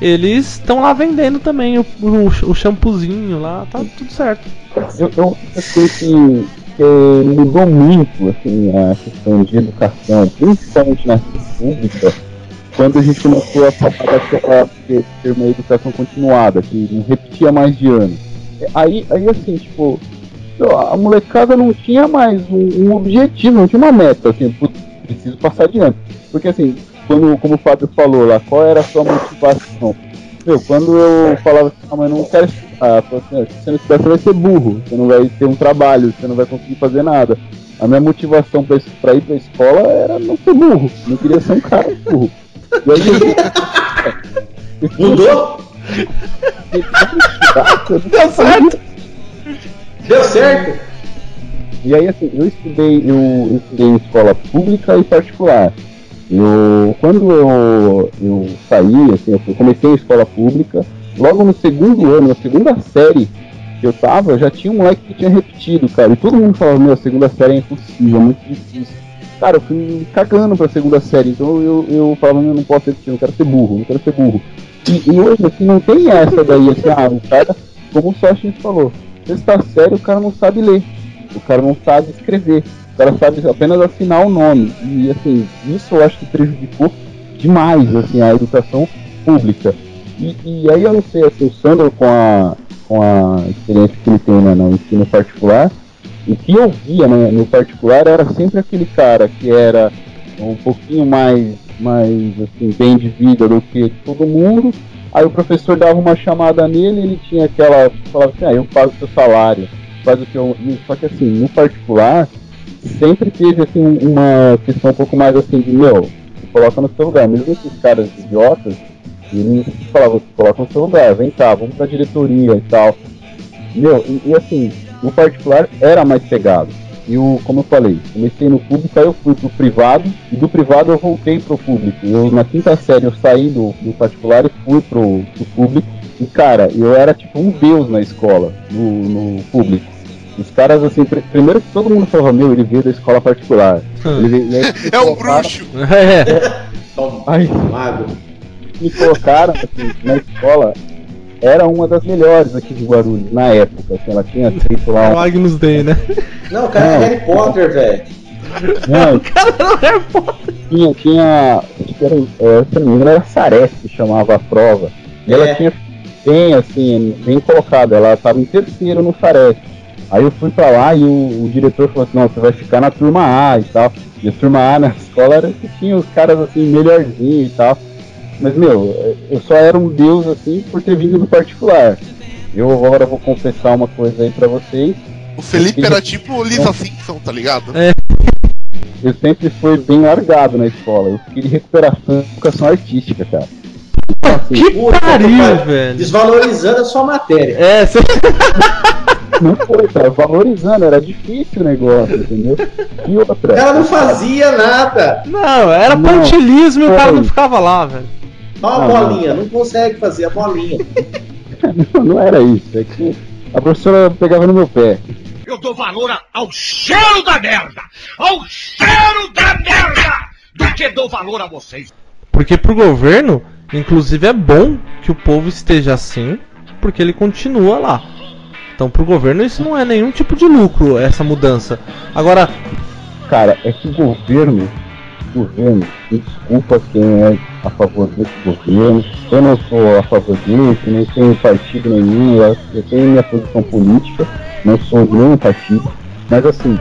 eles estão lá vendendo também o, o, o shampoozinho lá, tá tudo certo. Eu, eu achei que eh, mudou muito assim, a questão de educação, principalmente na pública, quando a gente começou a falar daquela ter uma educação continuada, que não repetia mais de ano. Aí, aí assim, tipo, a molecada não tinha mais um, um objetivo, não tinha uma meta, assim, preciso passar ano. Porque assim, quando, como o Fábio falou lá, qual era a sua motivação? Meu, quando eu falava assim, ah, mas não quero estudar, assim, "Ah, se você não estudar, você vai ser burro, você não vai ter um trabalho, você não vai conseguir fazer nada. A minha motivação pra, pra ir pra escola era não ser burro, não queria ser um cara burro. E aí, eu- Mudou? Deu certo! Deu certo? E aí, assim, eu estudei, eu, estudei em escola pública e particular. Eu, quando eu, eu saí, assim, eu comecei em escola pública, logo no segundo ano, na segunda série, que eu tava, já tinha um moleque que tinha repetido, cara. E todo mundo falava, meu, a segunda série é impossível, é muito difícil. Cara, eu fui cagando pra segunda série, então eu, eu falava, eu não posso repetir, não quero ser burro, não quero ser burro. E, e hoje, assim, não tem essa daí, assim, ah, o cara, como o Soshin falou, sexta série o cara não sabe ler, o cara não sabe escrever, o cara sabe apenas assinar o nome. E, assim, isso eu acho que prejudicou demais, assim, a educação pública. E, e aí eu não sei, assim, o Sandro com a, com a experiência que ele tem né, no ensino particular, o que eu via né, no particular era sempre aquele cara que era um pouquinho mais, mais assim, bem de vida do que todo mundo. Aí o professor dava uma chamada nele, ele tinha aquela. falava assim, ah, eu pago seu salário, faz o que eu. Só que assim, no particular, sempre teve assim, uma questão um pouco mais assim de meu, coloca no seu lugar. Mesmo esses caras idiotas, eles falavam, coloca no seu lugar, vem cá, vamos pra diretoria e tal. Meu, e, e assim, no particular era mais pegado. E o, como eu falei, comecei no público, aí eu fui pro privado, e do privado eu voltei pro público. Eu, na quinta série, eu saí do, do particular e fui pro, pro público. E, cara, eu era tipo um deus na escola, no, no público. Os caras, assim, pr primeiro que todo mundo falava, meu, ele veio da escola particular. Ele veio, e aí, É um bruxo! É. Ai, Mago. me colocaram assim, na escola, era uma das melhores aqui de Guarulhos, na época. Assim, ela tinha feito lá O um. Agnus Day, né? Não, o cara é. Harry Potter, velho. Não, Cara, não é foda. tinha, tinha. Acho que era, é, se não me engano, era Saref que chamava a prova. E ela É. tinha bem assim, bem colocado, ela estava em terceiro no Saref. Aí eu fui pra lá e o, o diretor falou assim, não, você vai ficar na turma A e tal. E a turma A na escola era que tinha os caras assim, melhorzinho e tal. Mas meu, eu só era um deus assim por ter vindo do particular. Eu agora vou confessar uma coisa aí pra vocês. O Felipe era tipo Lisa Simpson, tá ligado? É. Eu sempre fui bem largado na escola. Eu fiquei de recuperação de educação artística, cara. Assim, Que Puta, pariu, cara, velho. Desvalorizando a sua matéria. É, você... não foi, cara, valorizando, era difícil o negócio, entendeu? E outra. O cara não fazia nada. Não, era Não. pontilismo e o cara não ficava lá, velho. Ó a Não, bolinha, não consegue fazer a bolinha. Não, não era isso. É que a professora pegava no meu pé. Eu dou valor ao cheiro da merda! Ao cheiro da merda! Do que dou valor a vocês. Porque pro governo, inclusive, é bom que o povo esteja assim, porque ele continua lá. Então pro governo isso não é nenhum tipo de lucro, essa mudança. Agora, Cara, é que o governo, governo, desculpa quem é a favor desse governo. Eu não sou a favor dele, não tenho partido nenhum, eu, eu tenho minha posição política, não sou nenhum partido. Mas assim,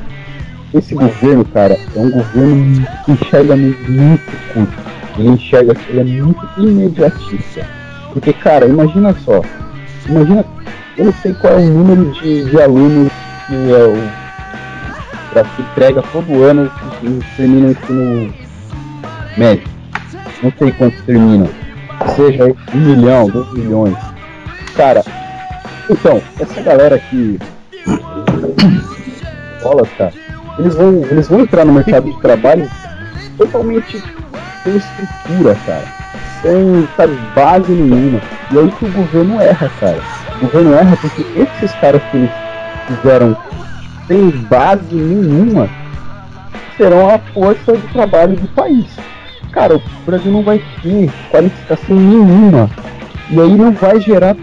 esse governo, cara, é um governo que enxerga muito curto. Ele enxerga, ele é muito imediatista. Porque, cara, imagina só, imagina, eu não sei qual é o número de, de alunos que é o se entrega todo ano e termina o ensino médio. Não sei quantos terminam. Seja um milhão, dois milhões. Cara, então, essa galera que escolas, cara, eles vão, eles vão entrar no mercado de trabalho totalmente sem estrutura, cara. Sem, sabe, base nenhuma. E aí que o governo erra, cara. O governo erra porque esses caras que eles fizeram sem base nenhuma serão a força de trabalho do país. Cara, o Brasil não vai ter qualificação nenhuma. E aí não vai gerar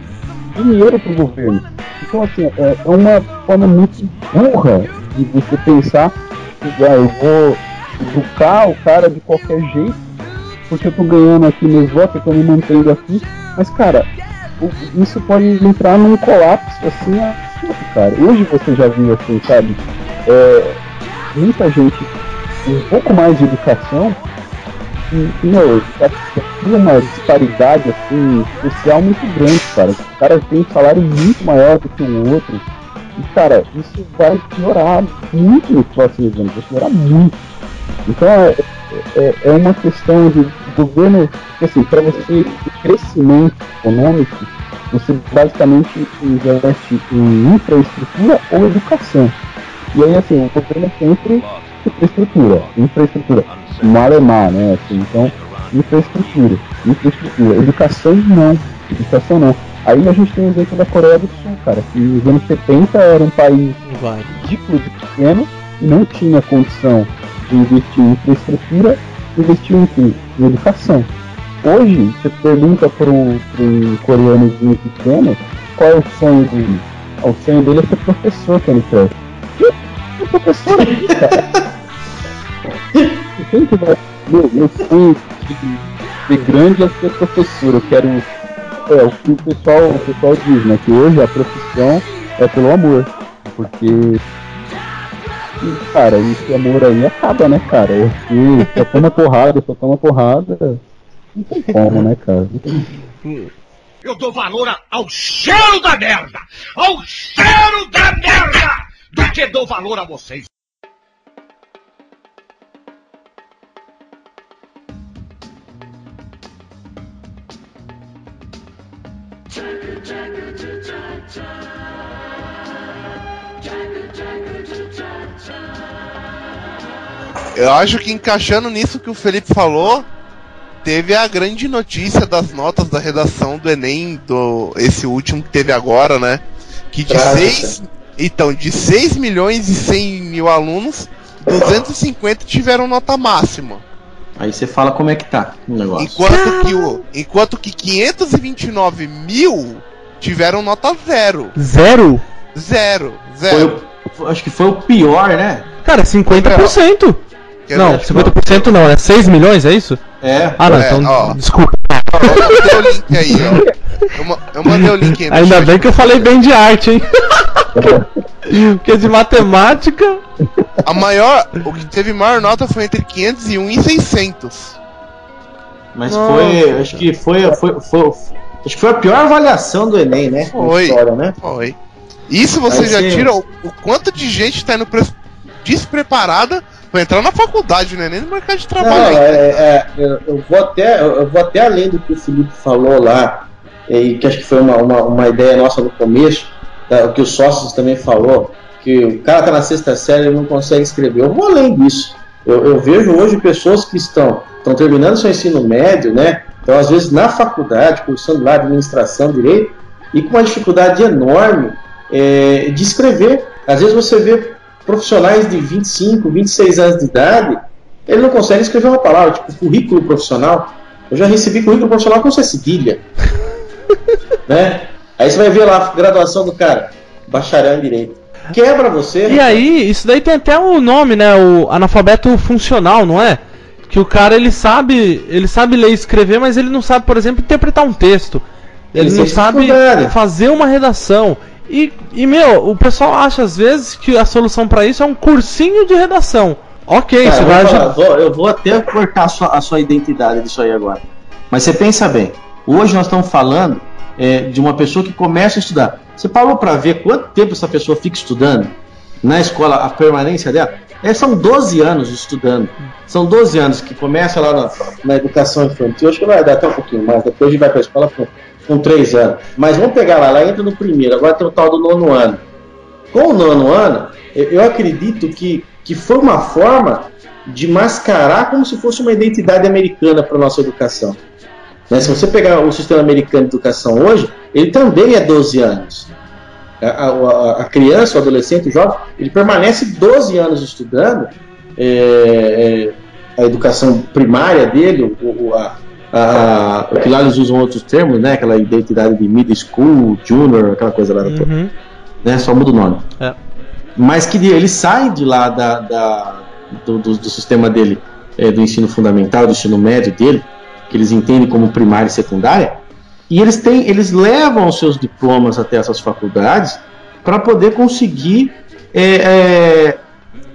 dinheiro pro governo. Então, assim, é, é uma forma muito burra de você pensar que ah, eu vou educar o cara de qualquer jeito, porque eu tô ganhando aqui meus votos, eu tô me mantendo aqui. Mas, cara, o- isso pode entrar num colapso assim, cara. Hoje você já viu assim, sabe? É, muita gente um pouco mais de educação meu, cria uma disparidade assim, social muito grande, cara. Os caras têm um salário muito maior do que o outro. E, cara, isso vai piorar muito nos próximos anos, vai piorar muito. Então, é, é, é uma questão de governo, assim, para você crescimento econômico, você basicamente investe em infraestrutura ou educação. E aí, assim, o governo é sempre infraestrutura, infraestrutura, malemar, né, assim, então, infraestrutura, infraestrutura, educação não, educação não. Aí a gente tem o exemplo da Coreia do Sul, cara, que nos anos 70 era um país ridículo de pequeno não tinha condição de investir em infraestrutura, investir em, quê? em educação. Hoje, você pergunta para um, um coreanozinho pequeno qual é o sonho dele. Ah, O sonho dele é ser professor, Kenny. Que professor cara? Meu, meu sonho de, de grande é ser professor. Eu quero... É, o que o pessoal, o pessoal diz, né? Que hoje a profissão é pelo amor. Porque cara, esse amor aí acaba, né, cara? Eu, eu, só toma porrada, só toma porrada. Não tem como, né, cara? Eu dou valor ao cheiro da merda! Ao cheiro da merda! Do que dou valor a vocês. Eu acho que encaixando nisso que o Felipe falou, teve a grande notícia das notas da redação do Enem, do esse último que teve agora, né? Que de Trágica. 6. Então, de 6 milhões e 100 mil alunos, 250 tiveram nota máxima. Aí você fala como é que tá o negócio. Enquanto que, o, enquanto que 529 mil tiveram nota zero. Zero? Zero. Foi Zero. o- foi- acho que foi o pior, né? Cara, 50%. Quer Não, ver? 50% não, é 6 milhões, é isso? É. Ah, não, É, então. ó. Desculpa. Eu mandei o link aí, ó. Eu, ma- eu mandei o link aí. Ainda bem que eu falei bem de arte, hein? Porque de matemática. A maior, o que teve maior nota foi entre 501 e 600. Mas Nossa. foi. Acho que foi, foi, foi, Acho que foi a pior avaliação do Enem, né? Foi. história, né? Foi. Isso você Aí já você- tira o, o quanto de gente tá indo pre- despreparada pra entrar na faculdade, né? Nem no mercado de Não, trabalho. ainda. é, é, eu, eu vou até, eu vou até além do que o Felipe falou lá, e que acho que foi uma, uma, uma ideia nossa no começo, tá, o que os sócios também falou, que o cara tá na sexta série e não consegue escrever. Eu vou além disso. Eu, eu vejo hoje pessoas que estão, estão terminando seu ensino médio, né? Então, às vezes, na faculdade, cursando lá administração, direito, e com uma dificuldade enorme é, de escrever. Às vezes você vê profissionais de 25, 26 anos de idade, ele não consegue escrever uma palavra, tipo currículo profissional. Eu já recebi currículo profissional com C cedilha. né? Aí você vai ver lá a graduação do cara, bacharel em direito. Quebra você. E aí, isso daí tem até o nome, né? O analfabeto funcional, não é? Que o cara ele sabe, ele sabe ler e escrever, mas ele não sabe, por exemplo, interpretar um texto. Ele, Ele não sabe fazer uma redação. E, e meu, o pessoal acha às vezes que a solução pra isso é um cursinho de redação. Ok, Cara, você eu, vai vou falar, ajudar. vou- eu vou até cortar a sua, a sua identidade disso aí agora. Mas você pensa bem, hoje nós estamos falando é, de uma pessoa que começa a estudar. Você parou para ver quanto tempo essa pessoa fica estudando na escola, a permanência dela? É, são 12 anos estudando. São 12 anos que começa lá na, na educação infantil, acho que vai dar até um pouquinho mais. Depois a gente vai para a escola com, com três anos. Mas vamos pegar lá, ela entra no primeiro, agora tem o tal do nono ano. Com o nono ano, eu, eu acredito que, que foi uma forma de mascarar como se fosse uma identidade americana para nossa educação. Né? Se você pegar o sistema americano de educação hoje, ele também é 12 anos. A, a- a criança, o adolescente, o jovem, ele permanece 12 anos estudando é, é, a educação primária dele, o, o- a, a, o que lá eles usam outros termos, né? Aquela identidade de middle school, junior, aquela coisa lá. Uhum. né? Só muda o nome. É. Mas que ele sai de lá da, da- do, do- do sistema dele, é, do ensino fundamental, do ensino médio dele, que eles entendem como primária e secundária, e eles têm, eles levam os seus diplomas até essas faculdades para poder conseguir é, é,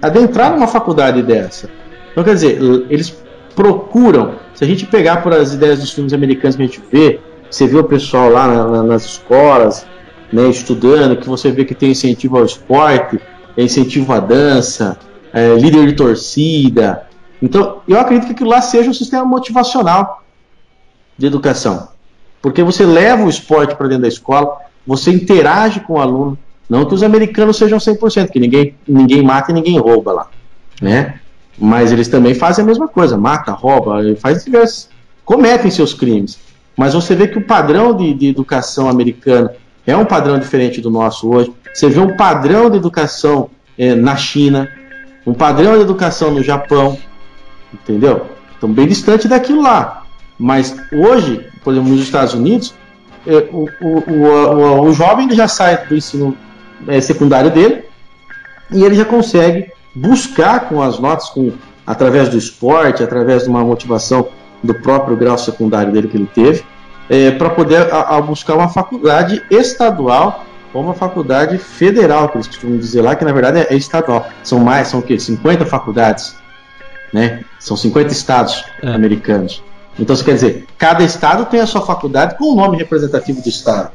adentrar numa faculdade dessa. Então, quer dizer, eles procuram, se a gente pegar por as ideias dos filmes americanos que a gente vê, você vê o pessoal lá na- na- nas escolas, né, estudando, que você vê que tem incentivo ao esporte, é incentivo à dança, é, líder de torcida. Então, eu acredito que aquilo lá seja um sistema motivacional de educação. Porque você leva o esporte para dentro da escola, você interage com o aluno. Não que os americanos sejam 100%, que ninguém, ninguém mata e ninguém rouba lá. Né? Mas eles também fazem a mesma coisa, mata, rouba, faz diversos, cometem seus crimes. Mas você vê que o padrão de, de educação americano é um padrão diferente do nosso hoje. Você vê um padrão de educação é, na China, um padrão de educação no Japão, entendeu? Estão bem distante daquilo lá. Mas hoje, por exemplo, nos Estados Unidos, é, o, o, o, o, jovem já sai do ensino é, secundário dele e ele já consegue buscar com as notas, com, através do esporte, através de uma motivação do próprio grau secundário dele que ele teve, é, para poder a, a buscar uma faculdade estadual ou uma faculdade federal, que eles costumam dizer lá, que na verdade é, é estadual. São mais, são o quê? 50 faculdades, né? São 50 estados é. americanos. Então, isso quer dizer, cada estado tem a sua faculdade com o nome representativo do estado.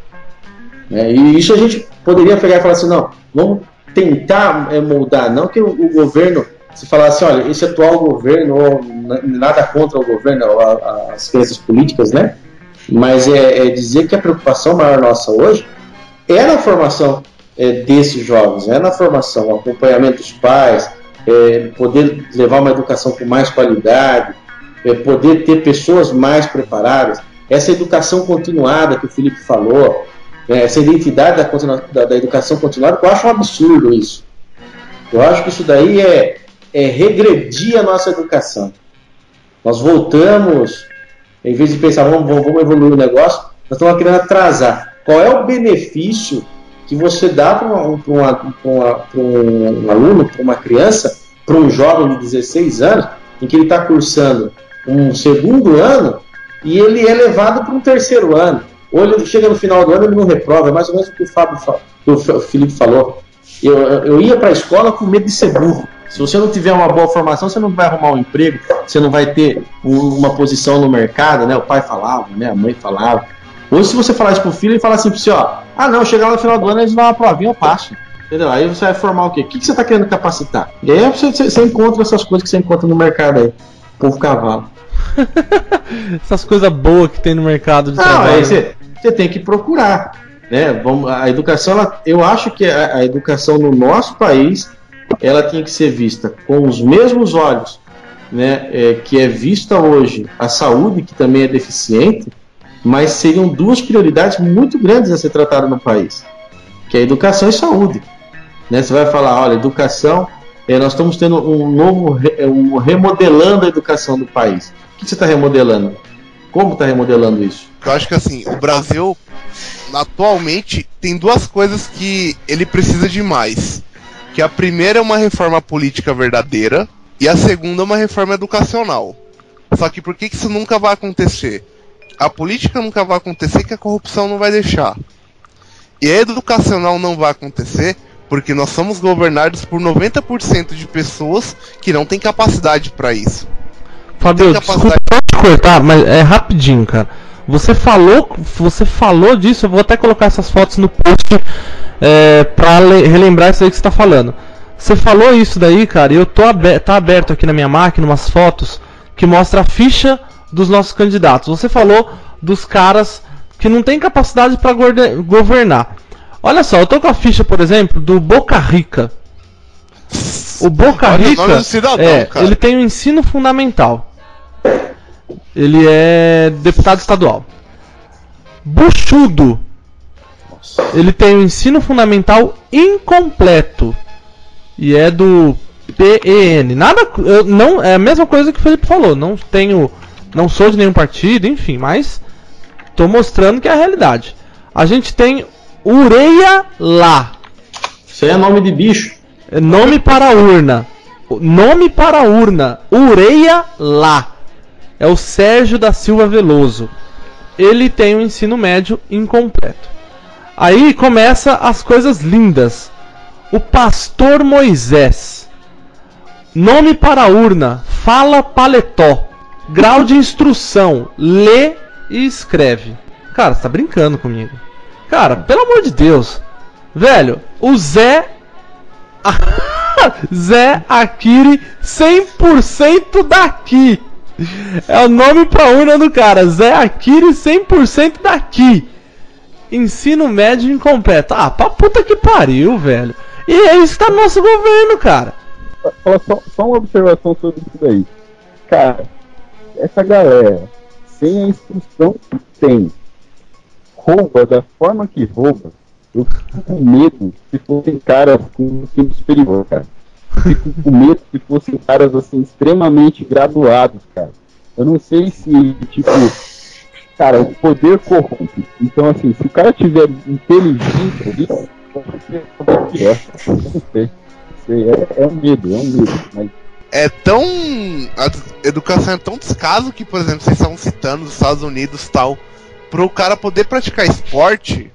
É, e isso a gente poderia pegar e falar assim, não, vamos tentar é, moldar, não que o, o governo se falasse, olha, esse atual governo, ou nada contra o governo, a, a, as crianças políticas, né? Mas é, é, dizer que a preocupação maior nossa hoje é na formação é, desses jovens, é na formação, acompanhamento dos pais, é, poder levar uma educação com mais qualidade, é, poder ter pessoas mais preparadas, essa educação continuada que o Felipe falou, é, essa identidade da, da, da, educação continuada, eu acho um absurdo isso. Eu acho que isso daí é, é regredir a nossa educação. Nós voltamos, em vez de pensar, vamos, vamos evoluir o negócio, nós estamos querendo atrasar. Qual é o benefício que você dá para um aluno, para uma criança, para um jovem de 16 anos, em que ele está cursando um segundo ano e ele é levado para um terceiro ano. Ou ele chega no final do ano ele não reprova, é mais ou menos o que o, Fábio, o Felipe falou. Eu, eu ia para a escola com medo de ser burro. Se você não tiver uma boa formação, você não vai arrumar um emprego, você não vai ter uma posição no mercado, né? O pai falava, né? A mãe falava. Hoje, se você falar isso pro filho, ele fala assim pro você, ó, ah não, chegar no final do ano, eles dão uma provinha, eu passo. Entendeu? Aí você vai formar o quê? O que, que você está querendo capacitar? E aí você, você, encontra essas coisas que você encontra no mercado aí. Povo cavalo. essas coisas boas que tem no mercado de não, trabalho. Você, tem que procurar. Né? Vamos, a educação, ela, eu acho que a, a educação no nosso país ela tinha que ser vista com os mesmos olhos né, é, que é vista hoje a saúde, que também é deficiente, mas seriam duas prioridades muito grandes a ser tratadas no país, que é educação e saúde. Né? Você vai falar, olha, educação, é, nós estamos tendo um novo, é, um, remodelando a educação do país. O que você está remodelando? Como está remodelando isso? Eu acho que assim, o Brasil atualmente tem duas coisas que ele precisa de mais. Que a primeira é uma reforma política verdadeira e a segunda é uma reforma educacional. Só que por que isso nunca vai acontecer? a política nunca vai acontecer que a corrupção não vai deixar. E a educacional não vai acontecer porque nós somos governados por 90% de pessoas que não têm capacidade para isso. Fabio, desculpa te cortar, mas é rapidinho, cara. Você falou, você falou disso, eu vou até colocar essas fotos no post é, para relembrar isso aí que você está falando. Você falou isso daí, cara, e eu tô aberto, tá aberto aqui na minha máquina umas fotos que mostra a ficha dos nossos candidatos. Você falou dos caras que não têm capacidade para governar. Olha só, eu tô com a ficha, por exemplo, do Boca Rica. O Boca Olha Rica, o cidadão, é, ele tem o um ensino fundamental. Ele é deputado estadual. Buchudo, ele tem o um ensino fundamental incompleto e é do PEN. Nada, não é a mesma coisa que o Felipe falou. Não tenho não sou de nenhum partido, enfim, mas tô mostrando que é a realidade. A gente tem Ureia Lá. Isso aí é nome de bicho. É nome para urna. Nome para urna. Ureia Lá. É o Sérgio da Silva Veloso. Ele tem o um ensino médio incompleto. Aí começa as coisas lindas. O pastor Moisés. Nome para urna. Fala paletó. Grau de instrução: lê e escreve. Cara, você tá brincando comigo. Cara, pelo amor de Deus. Velho, o Zé. Zé Akiri 100% daqui. É o nome pra urna do cara. Zé Akiri 100% daqui. Ensino médio incompleto. Ah, pra puta que pariu, velho. E é isso que tá no nosso governo, cara. Só, só uma observação sobre isso daí. Cara, essa galera, sem a instrução que tem rouba da forma que rouba, eu fico com medo se fossem caras com ensino superior, cara. Fico com medo se fossem caras assim extremamente graduados, cara. Eu não sei se, tipo, cara, o poder corrompe. Então, assim, se o cara tiver inteligência ali, é. Não sei. É, é um medo, é um medo. Mas É tão. A educação é tão descaso que, por exemplo, vocês estavam citando os Estados Unidos tal. Pro cara poder praticar esporte,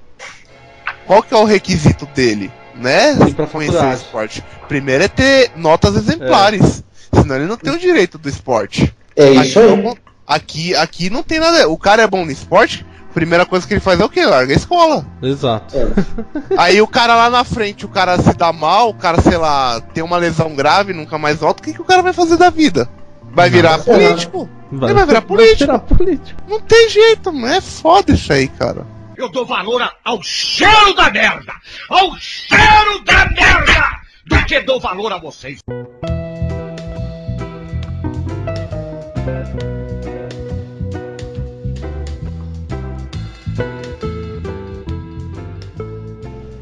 qual que é o requisito dele? Né? Conhecer o esporte. Primeiro é ter notas exemplares. Senão ele não tem o direito do esporte. É isso aqui, aí. não- aqui, aqui não tem nada. O cara é bom no esporte, primeira coisa que ele faz é o quê? Larga a escola. Exato. É. Aí o cara lá na frente, o cara se dá mal, o cara, sei lá, tem uma lesão grave, nunca mais volta, o que, que o cara vai fazer da vida? Vai virar Nada. político? Ele vai virar político. virar político. Não tem jeito, mano. É foda isso aí, cara. Eu dou valor ao cheiro da merda! Ao cheiro da merda! Do que dou valor a vocês.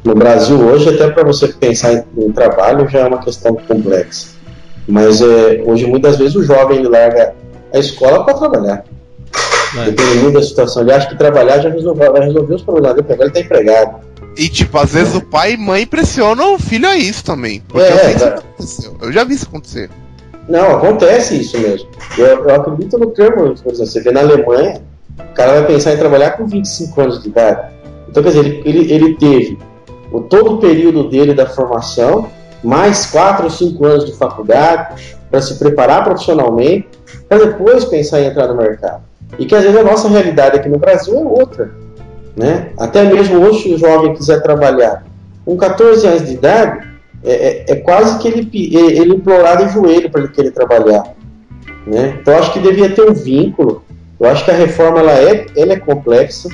No Brasil hoje, até para você pensar em, em trabalho já é uma questão complexa. Mas é, hoje muitas vezes o jovem ele larga a escola para trabalhar. É. Dependendo da situação, ele acha que trabalhar já resolveu, vai resolver os problemas dele, porque agora ele está empregado. E, tipo, às vezes o pai e mãe pressionam o filho a isso também. Porque É, eu sei tá. aconteceu. Eu já vi isso acontecer. Não, acontece isso mesmo. Eu, eu acredito no termo, por exemplo, você vê na Alemanha, o cara vai pensar em trabalhar com 25 anos de idade. Então, quer dizer, ele, ele, ele teve o, todo o período dele da formação, mais 4 ou 5 anos de faculdade, para se preparar profissionalmente, para depois pensar em entrar no mercado. E que às vezes a nossa realidade aqui no Brasil é outra. Né? Até mesmo hoje, se o jovem quiser trabalhar com 14 anos de idade, é, é- é quase que ele, é- ele implorar de joelho para ele querer trabalhar. Né? Então, acho que devia ter um vínculo. Eu acho que a reforma ela é, ela é complexa,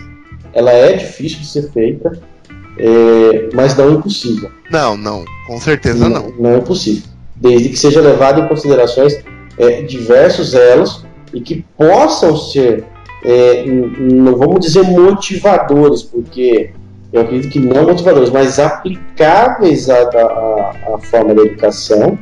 ela é difícil de ser feita, é, mas não impossível. Não, não. Com certeza não. Não é impossível. Desde que seja levado em considerações é, diversos elos e que possam ser, é, não vamos dizer motivadores, porque eu acredito que não motivadores, mas aplicáveis à, à, à forma da educação,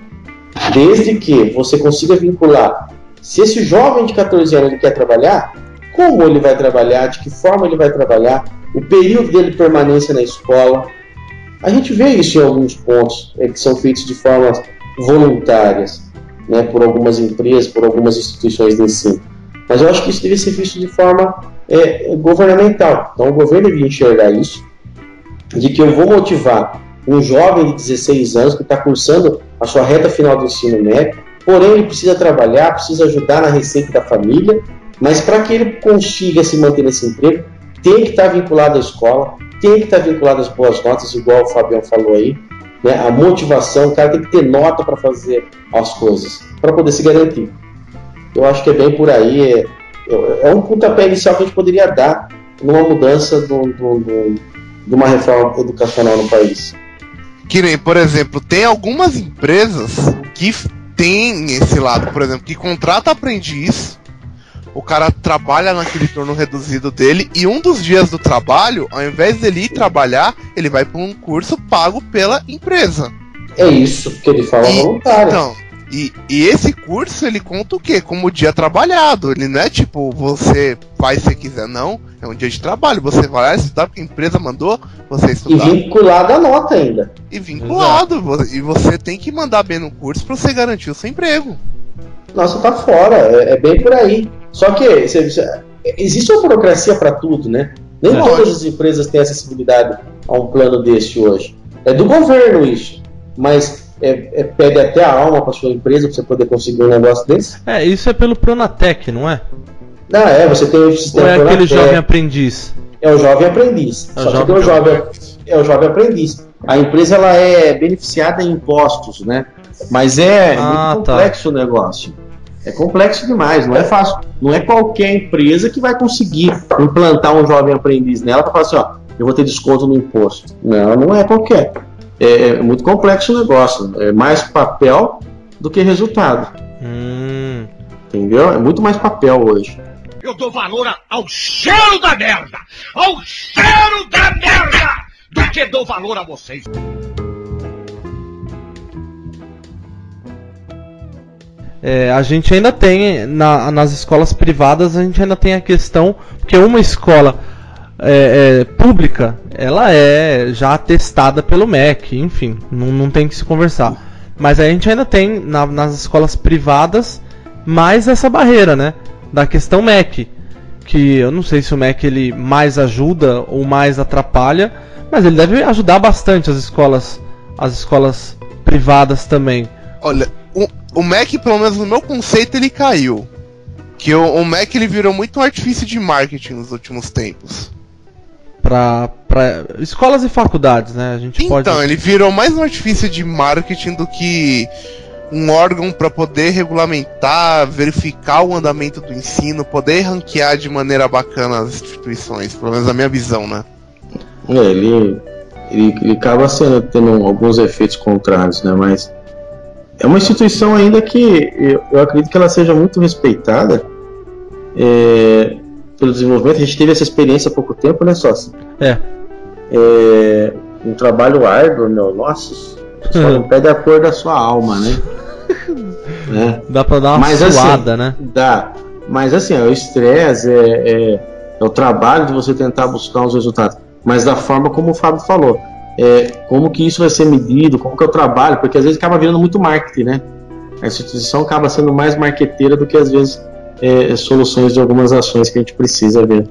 desde que você consiga vincular. Se esse jovem de 14 anos ele quer trabalhar, como ele vai trabalhar, de que forma ele vai trabalhar, o período dele de permanência na escola, a gente vê isso em alguns pontos é, que são feitos de formas voluntárias, né, por algumas empresas, por algumas instituições de ensino. Mas eu acho que isso deve ser visto de forma é, governamental. Então o governo devia enxergar isso, de que eu vou motivar um jovem de 16 anos que está cursando a sua reta final do ensino médio, porém ele precisa trabalhar, precisa ajudar na receita da família, mas para que ele consiga se manter nesse emprego, tem que estar vinculado à escola, tem que estar vinculado às boas notas, igual o Fabião falou aí, né? A motivação, o cara tem que ter nota para fazer as coisas, para poder se garantir. Eu acho que é bem por aí, é, é um pontapé inicial que a gente poderia dar numa mudança do, do- do- de uma reforma educacional no país. Que nem, por exemplo, tem algumas empresas que tem esse lado, por exemplo, que contrata aprendiz, o cara trabalha naquele turno reduzido dele, e um dos dias do trabalho, ao invés dele ir trabalhar, ele vai para um curso pago pela empresa. É isso que ele fala E- voluntário. Então, e, e esse curso ele conta o quê? Como dia trabalhado. Ele não é tipo, você faz se quiser, não. É um dia de trabalho. Você vai lá estudar porque a empresa mandou você e estudar. vinculado à nota ainda. E vinculado. vo- E você tem que mandar bem no curso pra você garantir o seu emprego. Nossa, tá fora, é, é bem por aí. Só que você- existe uma burocracia para tudo, né? Nem É. todas as empresas têm acessibilidade a um plano desse hoje. É do governo isso, mas é, é- pede até a alma para sua empresa para você poder conseguir um negócio desse. É, isso é pelo Pronatec, não é? Não, é, você tem o Ou sistema é aquele Pronatec, jovem aprendiz? é o jovem aprendiz. É o Só que jovem tem o jovem, é o jovem aprendiz. A empresa ela é beneficiada em impostos, né? Mas é Ah, muito tá. complexo o negócio. É complexo demais, não é fácil. Não é qualquer empresa que vai conseguir implantar um jovem aprendiz nela para falar assim, ó, eu vou ter desconto no imposto. Não, não é qualquer. É, é muito complexo o negócio. É mais papel do que resultado. Hum, Entendeu? É muito mais papel hoje. Eu dou valor ao cheiro da merda! Ao cheiro da merda! Do que dou valor a vocês. É, a gente ainda tem, na- nas escolas privadas, a gente ainda tem a questão, porque uma escola é, é, pública, ela é já atestada pelo MEC, enfim, não, não tem que se conversar. Mas a gente ainda tem, na- nas escolas privadas, mais essa barreira, né? Da questão MEC. Que eu não sei se o MEC ele mais ajuda ou mais atrapalha, mas ele deve ajudar bastante as escolas, as escolas privadas também. Olha, o, o Mac, pelo menos no meu conceito, ele caiu. Que o, o Mac ele virou muito um artifício de marketing nos últimos tempos. Pra, pra escolas e faculdades, né? A gente pode. Então, ele virou mais um artifício de marketing do que um órgão para poder regulamentar, verificar o andamento do ensino, poder ranquear de maneira bacana as instituições, pelo menos a minha visão, né? É, ele, ele, ele acaba sendo, tendo alguns efeitos contrários, né? Mas é uma instituição ainda que eu, eu acredito que ela seja muito respeitada é, pelo desenvolvimento. A gente teve essa experiência há pouco tempo, né, sócio? É. É, um trabalho árduo, meu, nossa, só não pede a cor da sua alma, né? Né? Dá pra dar uma Mas, assim, suada, né? Dá. Mas assim, é o estresse, é, é, é o trabalho de você tentar buscar os resultados. Mas da forma como o Fábio falou. É, como que isso vai ser medido, como que é o trabalho, porque às vezes acaba virando muito marketing, né? A instituição acaba sendo mais marqueteira do que às vezes é, soluções de algumas ações que a gente precisa ver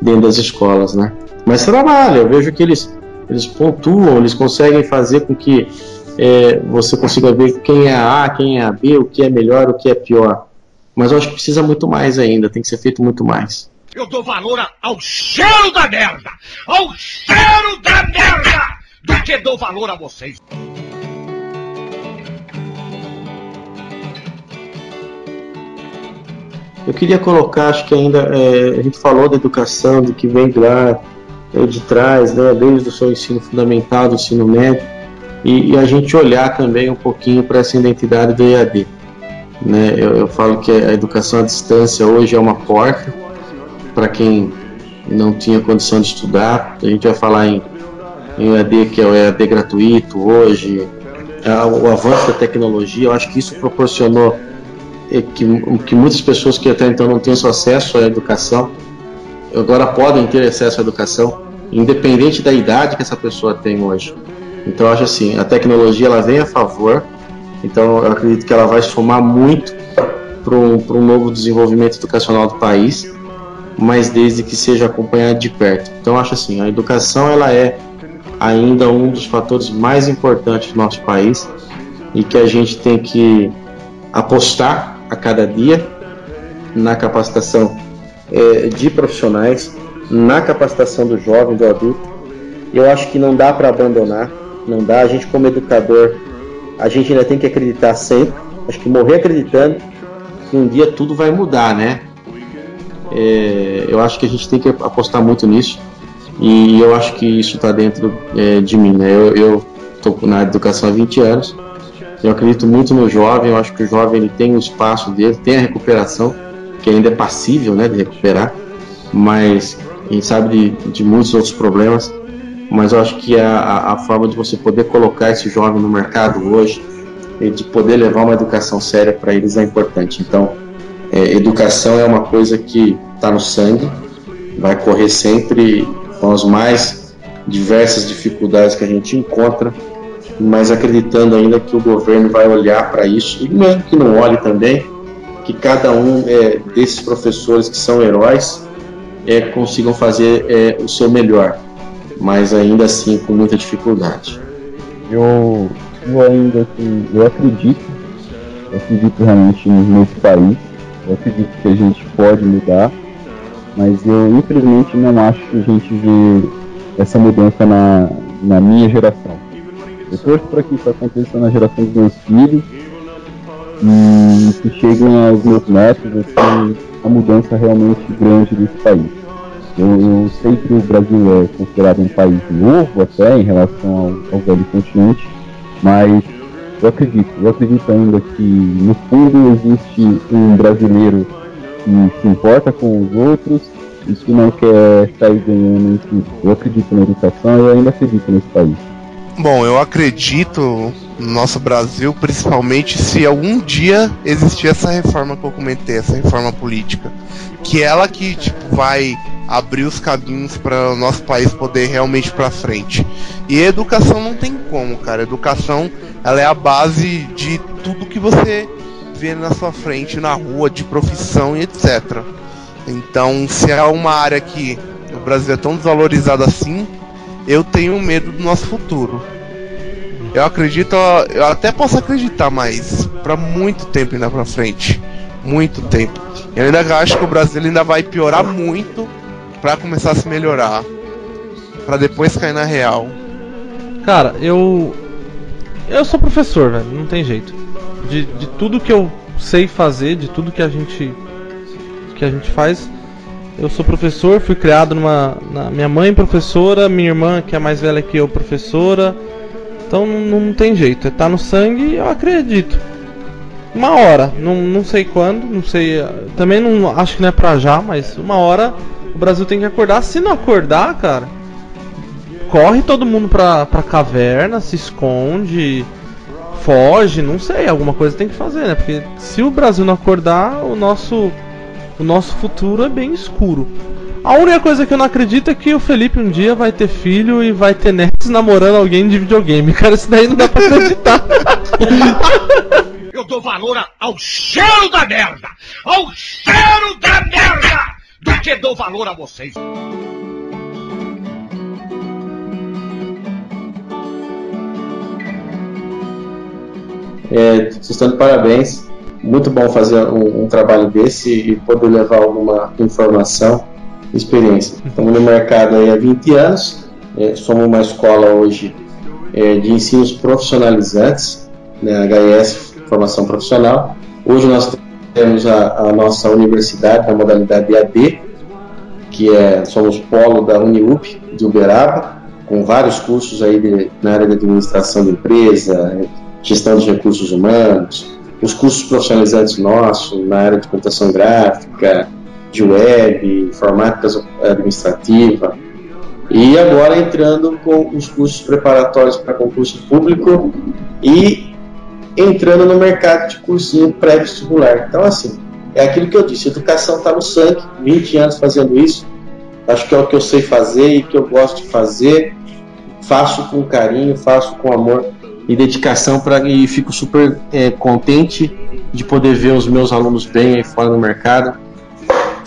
dentro das escolas, né? Mas trabalha, eu vejo que eles, eles pontuam, eles conseguem fazer com que é, você consiga ver quem é a A, quem é a B, o que é melhor, o que é pior. Mas eu acho que precisa muito mais ainda, tem que ser feito muito mais. Eu dou valor ao cheiro da merda! Ao cheiro da merda! Do que dou valor a vocês. Eu queria colocar, acho que ainda é, a gente falou da educação, do que vem lá é, de trás, né, desde o seu ensino fundamental, do ensino médio, e, e a gente olhar também um pouquinho para essa identidade do EAD. Né? Eu, eu falo que a educação à distância hoje é uma porta para quem não tinha condição de estudar. A gente vai falar em, em EAD, que é o EAD gratuito hoje, o avanço da tecnologia, eu acho que isso proporcionou é que, que muitas pessoas que até então não tinham acesso à educação agora podem ter acesso à educação, independente da idade que essa pessoa tem hoje. Então acho assim, a tecnologia ela vem a favor, então eu acredito que ela vai somar muito para um, novo desenvolvimento educacional do país, mas desde que seja acompanhado de perto. Então acho assim, a educação ela é ainda um dos fatores mais importantes do nosso país e que a gente tem que apostar a cada dia na capacitação eh, de profissionais, na capacitação do jovem, do adulto. Eu acho que não dá para abandonar, não dá. A gente como educador, a gente ainda tem que acreditar sempre. Acho que morrer acreditando que um dia tudo vai mudar, né? Eh, eu acho que a gente tem que apostar muito nisso e eu acho que isso está dentro eh, de mim, né? Eu estou na educação há 20 anos eu acredito muito no jovem, eu acho que o jovem ele tem o espaço dele, tem a recuperação, que ainda é passível né, de recuperar, mas gente sabe de, de muitos outros problemas, mas eu acho que a, a, forma de você poder colocar esse jovem no mercado hoje, e de poder levar uma educação séria para eles é importante. Então, é, educação é uma coisa que está no sangue, vai correr sempre com as mais diversas dificuldades que a gente encontra, mas acreditando ainda que o governo vai olhar para isso, e mesmo que não olhe também, que cada um é, desses professores que são heróis é, consigam fazer é, o seu melhor, mas ainda assim com muita dificuldade. Eu, eu ainda assim, eu acredito, eu acredito realmente nesse país, eu acredito que a gente pode mudar, mas eu infelizmente não acho que a gente vê essa mudança na, na minha geração. Eu torço para que isso aconteça na geração dos meus filhos e que cheguem aos meus netos assim, a mudança realmente grande desse país. Eu, eu sei que o Brasil é considerado um país novo até em relação ao, ao velho continente, mas eu acredito, eu acredito ainda que no fundo existe um brasileiro que se importa com os outros e que não quer sair ganhando. Enfim, eu acredito na educação e ainda acredito nesse país. Bom, eu acredito no nosso Brasil, principalmente se algum dia existir essa reforma que eu comentei, essa reforma política, que é ela que tipo, vai abrir os caminhos para o nosso país poder realmente para frente. E educação não tem como, cara. Educação ela é a base de tudo que você vê na sua frente, na rua, de profissão e etc. Então, se é uma área que o Brasil é tão desvalorizado assim, eu tenho medo do nosso futuro. Eu acredito, eu até posso acreditar, mas para muito tempo ainda para frente, muito tempo. Eu ainda acho que o Brasil ainda vai piorar muito para começar a se melhorar, para depois cair na real. Cara, eu eu sou professor, velho, não tem jeito. De, de tudo que eu sei fazer, de tudo que a gente que a gente faz, eu sou professor, fui criado numa. Na, minha mãe é professora, minha irmã, que é mais velha que eu, professora. Então não, não tem jeito, tá no sangue eu acredito. Uma hora, não, não sei quando, não sei. Também não acho que não é pra já, mas uma hora o Brasil tem que acordar. Se não acordar, cara, corre todo mundo pra, pra caverna, se esconde, foge, não sei, alguma coisa tem que fazer, né? Porque se o Brasil não acordar, o nosso o nosso futuro é bem escuro. A única coisa que eu não acredito é que o Felipe um dia vai ter filho e vai ter netos namorando alguém de videogame. Cara, isso daí não dá pra acreditar. Eu dou valor ao cheiro da merda! Ao cheiro da merda! Do que dou valor a vocês. É, vocês estão de parabéns muito bom fazer um, um, trabalho desse e poder levar alguma informação, experiência. Estamos no mercado aí há 20 anos, é, somos uma escola hoje é, de ensinos profissionalizantes, né, HIS, formação profissional. Hoje nós temos a, a nossa universidade na modalidade AD, que é, somos polo da Uniup de Uberaba, com vários cursos aí de, na área de administração de empresa, gestão de recursos humanos, os cursos profissionalizantes nossos na área de computação gráfica, de web, informática administrativa, e agora entrando com os cursos preparatórios para concurso público e entrando no mercado de cursinho pré-vestibular. Então, assim, é aquilo que eu disse: educação está no sangue, 20 anos fazendo isso, acho que é o que eu sei fazer e que eu gosto de fazer, faço com carinho, faço com amor e dedicação para e fico super é, contente de poder ver os meus alunos bem aí fora no mercado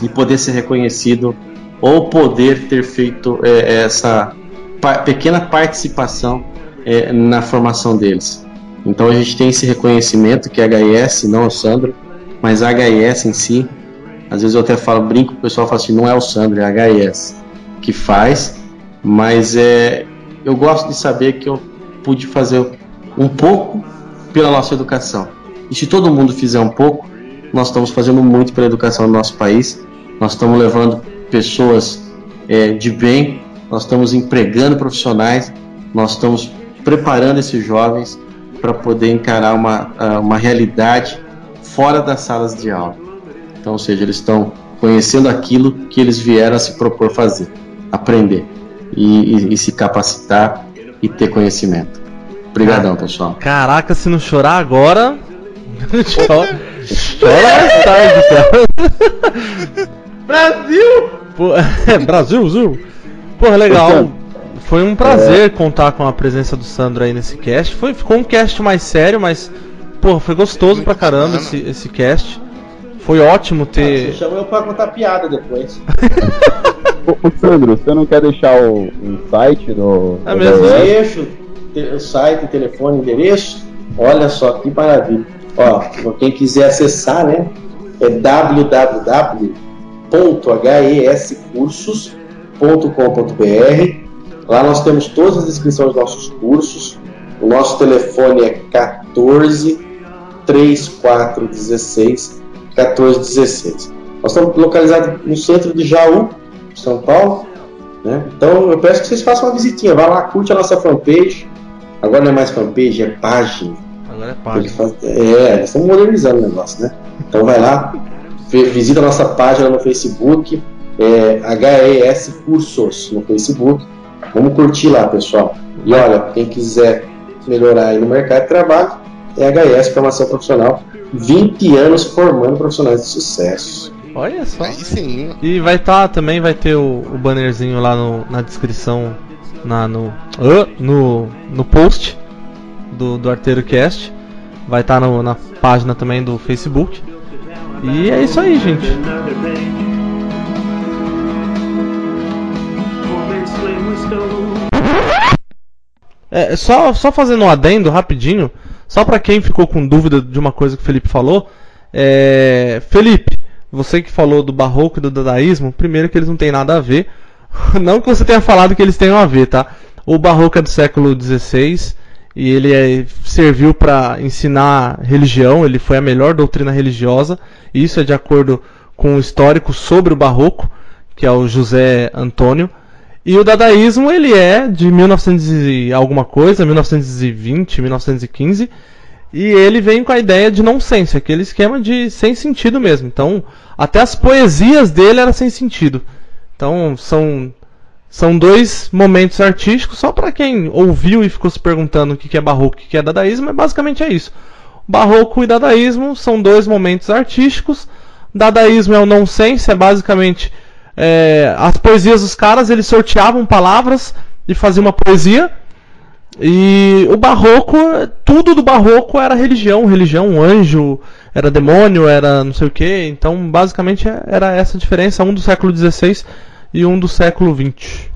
e poder ser reconhecido ou poder ter feito é, essa pa pequena participação é, na formação deles. Então a gente tem esse reconhecimento que é HIS, não o Sandro, mas a HIS em si. Às vezes eu até falo, brinco, o pessoal fala assim, não é o Sandro, é a HIS que faz, mas é, eu gosto de saber que eu pude fazer um pouco pela nossa educação. E se todo mundo fizer um pouco, nós estamos fazendo muito pela educação do nosso país. Nós estamos levando pessoas é, de bem, nós estamos empregando profissionais, nós estamos preparando esses jovens para poder encarar uma, uma realidade fora das salas de aula. Então, ou seja, eles estão conhecendo aquilo que eles vieram a se propor fazer, aprender e, e, e se capacitar e ter conhecimento. Obrigadão, pessoal. Caraca, se não chorar agora. chora, mais tarde, cara. Brasil! Pô, é, Brasil, Zul. Porra, legal. Foi um prazer é. contar com a presença do Sandro aí nesse cast. Foi, ficou um cast mais sério, mas. Porra, foi gostoso pra caramba esse, esse cast. Foi ótimo ter. Ah, você chama eu pra contar piada depois. ô, Sandro, você não quer deixar o, o site do. É mesmo? Deixo o site, telefone, endereço. Olha só que maravilha. Ó, quem quiser acessar, né? É www.gescursos.com.br. Lá nós temos todas as inscrições dos nossos cursos. O nosso telefone é 14 3416 1416. Nós estamos localizados no centro de Jaú, São Paulo. Né? Então eu peço que vocês façam uma visitinha. Vá lá, curte a nossa fanpage Agora não é mais fanpage, é página. Agora é página. Faz... É, eles estão modernizando o negócio, né? Então vai lá, Visita a nossa página no Facebook, é, HES Cursos no Facebook. Vamos curtir lá, pessoal. E olha, quem quiser melhorar aí no mercado de trabalho, é HES Formação Profissional. 20 anos formando profissionais de sucesso. Olha só. Aí sim. E vai estar também, vai ter o, o bannerzinho lá no- na descrição, na, no, no, no post do, do Arteiro Cast. Vai estar na página também do Facebook. E é isso aí, gente. É, só, só fazendo um adendo rapidinho, só pra quem ficou com dúvida de uma coisa que o Felipe falou. É, Felipe, você que falou do barroco e do dadaísmo, primeiro que eles não têm nada a ver. Não que você tenha falado que eles tenham a ver, tá? O barroco é do século XVI e ele é- serviu para ensinar religião, ele foi a melhor doutrina religiosa. E isso é de acordo com o histórico sobre o barroco, que é o José Antônio. E o dadaísmo ele é de 1900 e alguma coisa, 1920, 1915, e ele vem com a ideia de nonsense, aquele esquema de sem sentido mesmo. Então, até as poesias dele eram sem sentido. Então, são são dois momentos artísticos, só para quem ouviu e ficou se perguntando o que é barroco o que é dadaísmo, é basicamente é isso. Barroco e dadaísmo são dois momentos artísticos. Dadaísmo é o nonsense, é basicamente é, as poesias dos caras, eles sorteavam palavras e faziam uma poesia. E o barroco, tudo do barroco era religião, religião, anjo, era demônio, era não sei o que. Então, basicamente, era essa a diferença, um do século XVI e um do século XX.